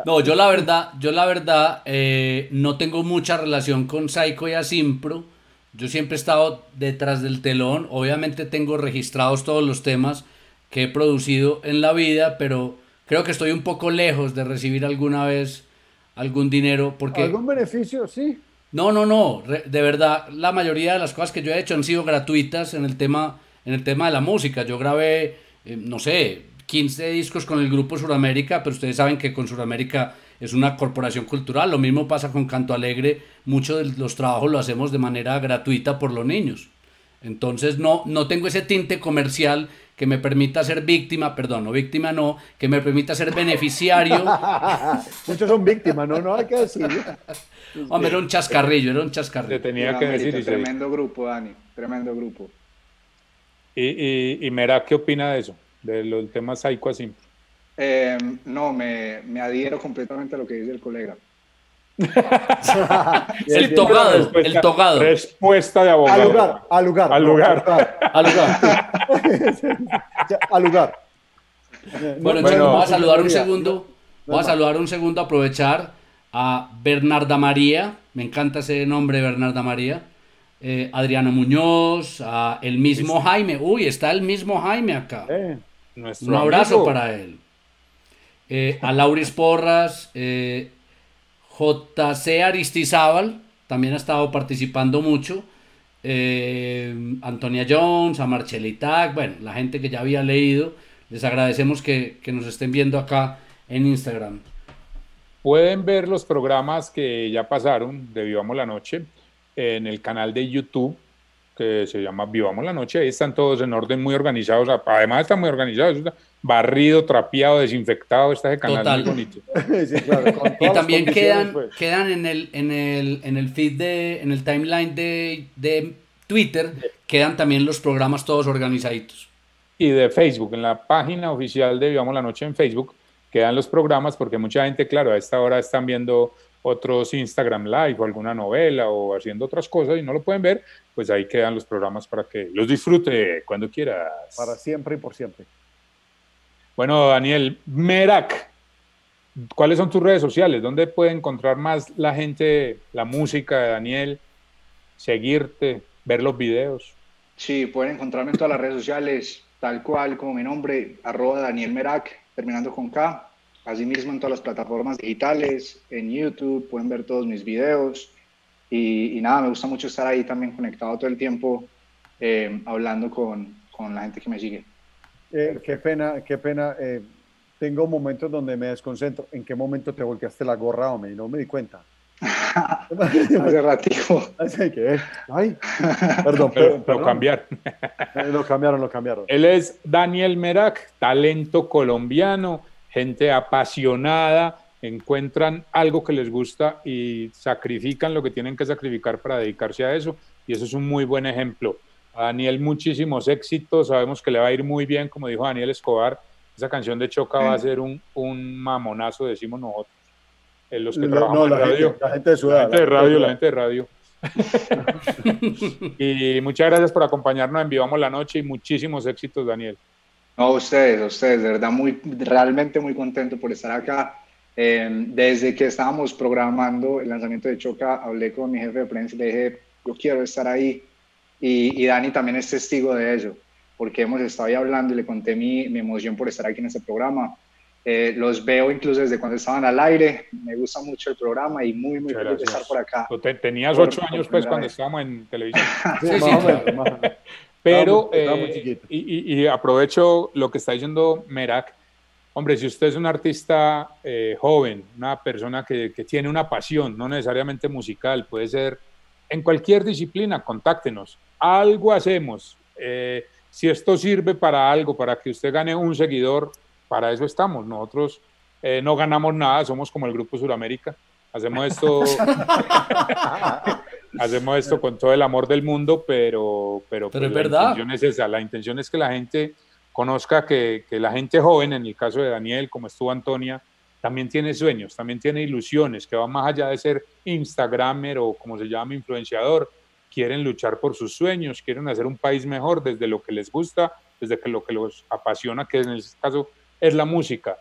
No, yo la verdad, yo la verdad eh, no tengo mucha relación con Psycho y Asimpro. Yo siempre he estado detrás del telón. Obviamente tengo registrados todos los temas que he producido en la vida, pero creo que estoy un poco lejos de recibir alguna vez algún dinero porque ¿Algún beneficio? Sí. no, no, no, de verdad, la mayoría de las cosas que yo he hecho han sido gratuitas en el tema, en el tema de la música. Yo grabé, eh, no sé, 15 discos con el grupo Suramérica, pero ustedes saben que con Suramérica es una corporación cultural. Lo mismo pasa con Canto Alegre. Muchos de los trabajos lo hacemos de manera gratuita por los niños. Entonces no, no tengo ese tinte comercial que me permita ser víctima, perdón, no víctima no, que me permita ser beneficiario. Muchos son víctimas, no, no hay que decir. Hombre, era un chascarrillo, era un chascarrillo. tenía Gran que decir. tremendo grupo, Dani. Tremendo grupo. Y, y, y Mera, ¿qué opina de eso? Del tema Psycho Asimpro. Eh, no, me, me adhiero completamente a lo que dice el colega. el togado, el togado. Respuesta de Al abogado. lugar, al lugar. Al lugar. Al lugar. Al lugar. Bueno, Bueno, entonces vamos a saludar un segundo. Vamos a saludar un segundo, aprovechar a Bernarda María. Me encanta ese nombre, Bernarda María. Eh, Adriano Muñoz, a el mismo Jaime. Uy, está el mismo Jaime acá. Eh, Nuestro Un abrazo amigo. para él. Eh, a Lauris Porras, eh, JC Aristizábal, también ha estado participando mucho. Eh, Antonia Jones, a Marchelitac, bueno, la gente que ya había leído. Les agradecemos que, que nos estén viendo acá en Instagram. Pueden ver los programas que ya pasaron de Vivamos la Noche en el canal de YouTube que se llama Vivamos la Noche. Ahí están todos en orden, muy organizados. Además, están muy organizados. Barrido, trapeado, desinfectado. Está ese canal Total. muy bonito. sí, claro, con Y también quedan, pues. quedan en el, en el, en el feed de, en el timeline de, de Twitter, quedan también los programas todos organizaditos. Y de Facebook, en la página oficial de Vivamos la Noche en Facebook, quedan los programas porque mucha gente, claro, a esta hora están viendo otros Instagram Live o alguna novela o haciendo otras cosas y no lo pueden ver, pues ahí quedan los programas para que los disfrute cuando quieras. Para siempre y por siempre. Bueno, Daniel, Merak, ¿cuáles son tus redes sociales? ¿Dónde puede encontrar más la gente la música de Daniel? Seguirte, ver los videos. Sí, pueden encontrarme en todas las redes sociales, tal cual como mi nombre, arroba Daniel Merak, terminando con K. Asimismo en todas las plataformas digitales, en YouTube, pueden ver todos mis videos. Y, y nada, me gusta mucho estar ahí también conectado todo el tiempo, eh, hablando con, con la gente que me sigue. Eh, qué pena, qué pena. eh, tengo momentos donde me desconcentro. ¿En qué momento te volteaste la gorra, hombre? Y no me di cuenta. Hace ratico. Así que, ay, perdón, Pero pero, lo perdón. cambiaron. Eh, Lo cambiaron, lo cambiaron. Él es Daniel Merak, talento colombiano, gente apasionada, encuentran algo que les gusta y sacrifican lo que tienen que sacrificar para dedicarse a eso. Y eso es un muy buen ejemplo. A Daniel muchísimos éxitos, sabemos que le va a ir muy bien, como dijo Daniel Escobar, esa canción de Choca va a ser un, un mamonazo, decimos nosotros. Eh, los que No, trabajamos no, en la radio. gente- la gente de Ciudad, La gente de radio, la gente de radio. y muchas gracias por acompañarnos en Vivamos la Noche y muchísimos éxitos, Daniel. No, ustedes, ustedes, de verdad, muy, realmente muy contento por estar acá. Eh, desde que estábamos programando el lanzamiento de Choca, hablé con mi jefe de prensa y le dije, yo quiero estar ahí. Y, y Dani también es testigo de eso, porque hemos estado ahí hablando y le conté mi, mi emoción por estar aquí en este programa. Eh, los veo incluso desde cuando estaban al aire. Me gusta mucho el programa y muy, muy feliz de estar por acá. Te- tenías ocho años pues cuando vez. estábamos en televisión. Sí, Sí, más sí, o claro. Pero, Estaba muy eh, chiquito. y, y- y aprovecho lo que está diciendo Merak. Hombre, si usted es un artista eh, joven, una persona que, que tiene una pasión, no necesariamente musical, puede ser en cualquier disciplina, contáctenos. Algo hacemos. Eh, si esto sirve para algo, para que usted gane un seguidor, para eso estamos. Nosotros eh, no ganamos nada, somos como el Grupo Suramérica. Hacemos esto, hacemos esto con todo el amor del mundo, pero, pero, Pero pues es la verdad. intención es esa. La intención es que la gente conozca que, que la gente joven, en el caso de Daniel, como estuvo Antonia, también tiene sueños, también tiene ilusiones, que van más allá de ser Instagramer o como se llama, influenciador. Quieren luchar por sus sueños, quieren hacer un país mejor desde lo que les gusta, desde que lo que los apasiona, que en este caso es la música.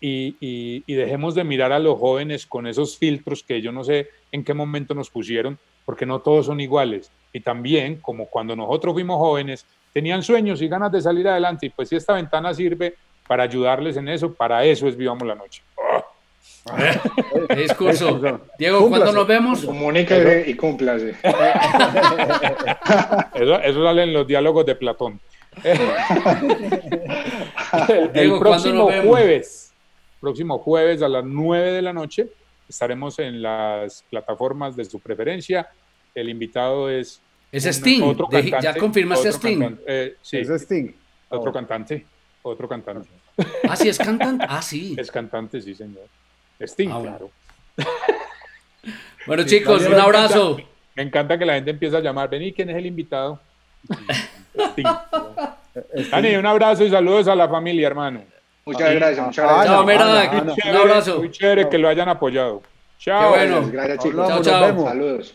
Y, y- y dejemos de mirar a los jóvenes con esos filtros que yo no sé en qué momento nos pusieron, porque no todos son iguales. Y también, como cuando nosotros fuimos jóvenes, tenían sueños y ganas de salir adelante. Y pues si esta ventana sirve para ayudarles en eso, para eso es Vivamos la Noche. Qué discurso. Diego, ¿cuándo nos vemos? Comuníquese y cúmplase. Eso, eso sale en los diálogos de Platón. el, el Diego, ¿cuándo próximo nos vemos? jueves, próximo jueves a las 9 de la noche, estaremos en las plataformas de su preferencia. El invitado es Es un- Sting. otro De- cantante, ya confirmaste otro Sting. cantante, eh, sí, Es Sting. otro Oh. cantante, otro cantante. Ah, sí, es cantante. Ah, sí. Es cantante, sí, señor. Sting, Ah, bueno. claro. Bueno, Sí, chicos, un me abrazo. encanta- Me encanta que la gente empiece a llamar. Vení, ¿quién es el invitado? Sting. Dani, un abrazo y saludos a la familia, hermano. Muchas gracias, muchas Ah, gracias. Chao, Merak. Un abrazo. Muy chévere que lo hayan apoyado. Chao. Qué bueno. Gracias, chicos. Chao, nos chao. vemos. Saludos.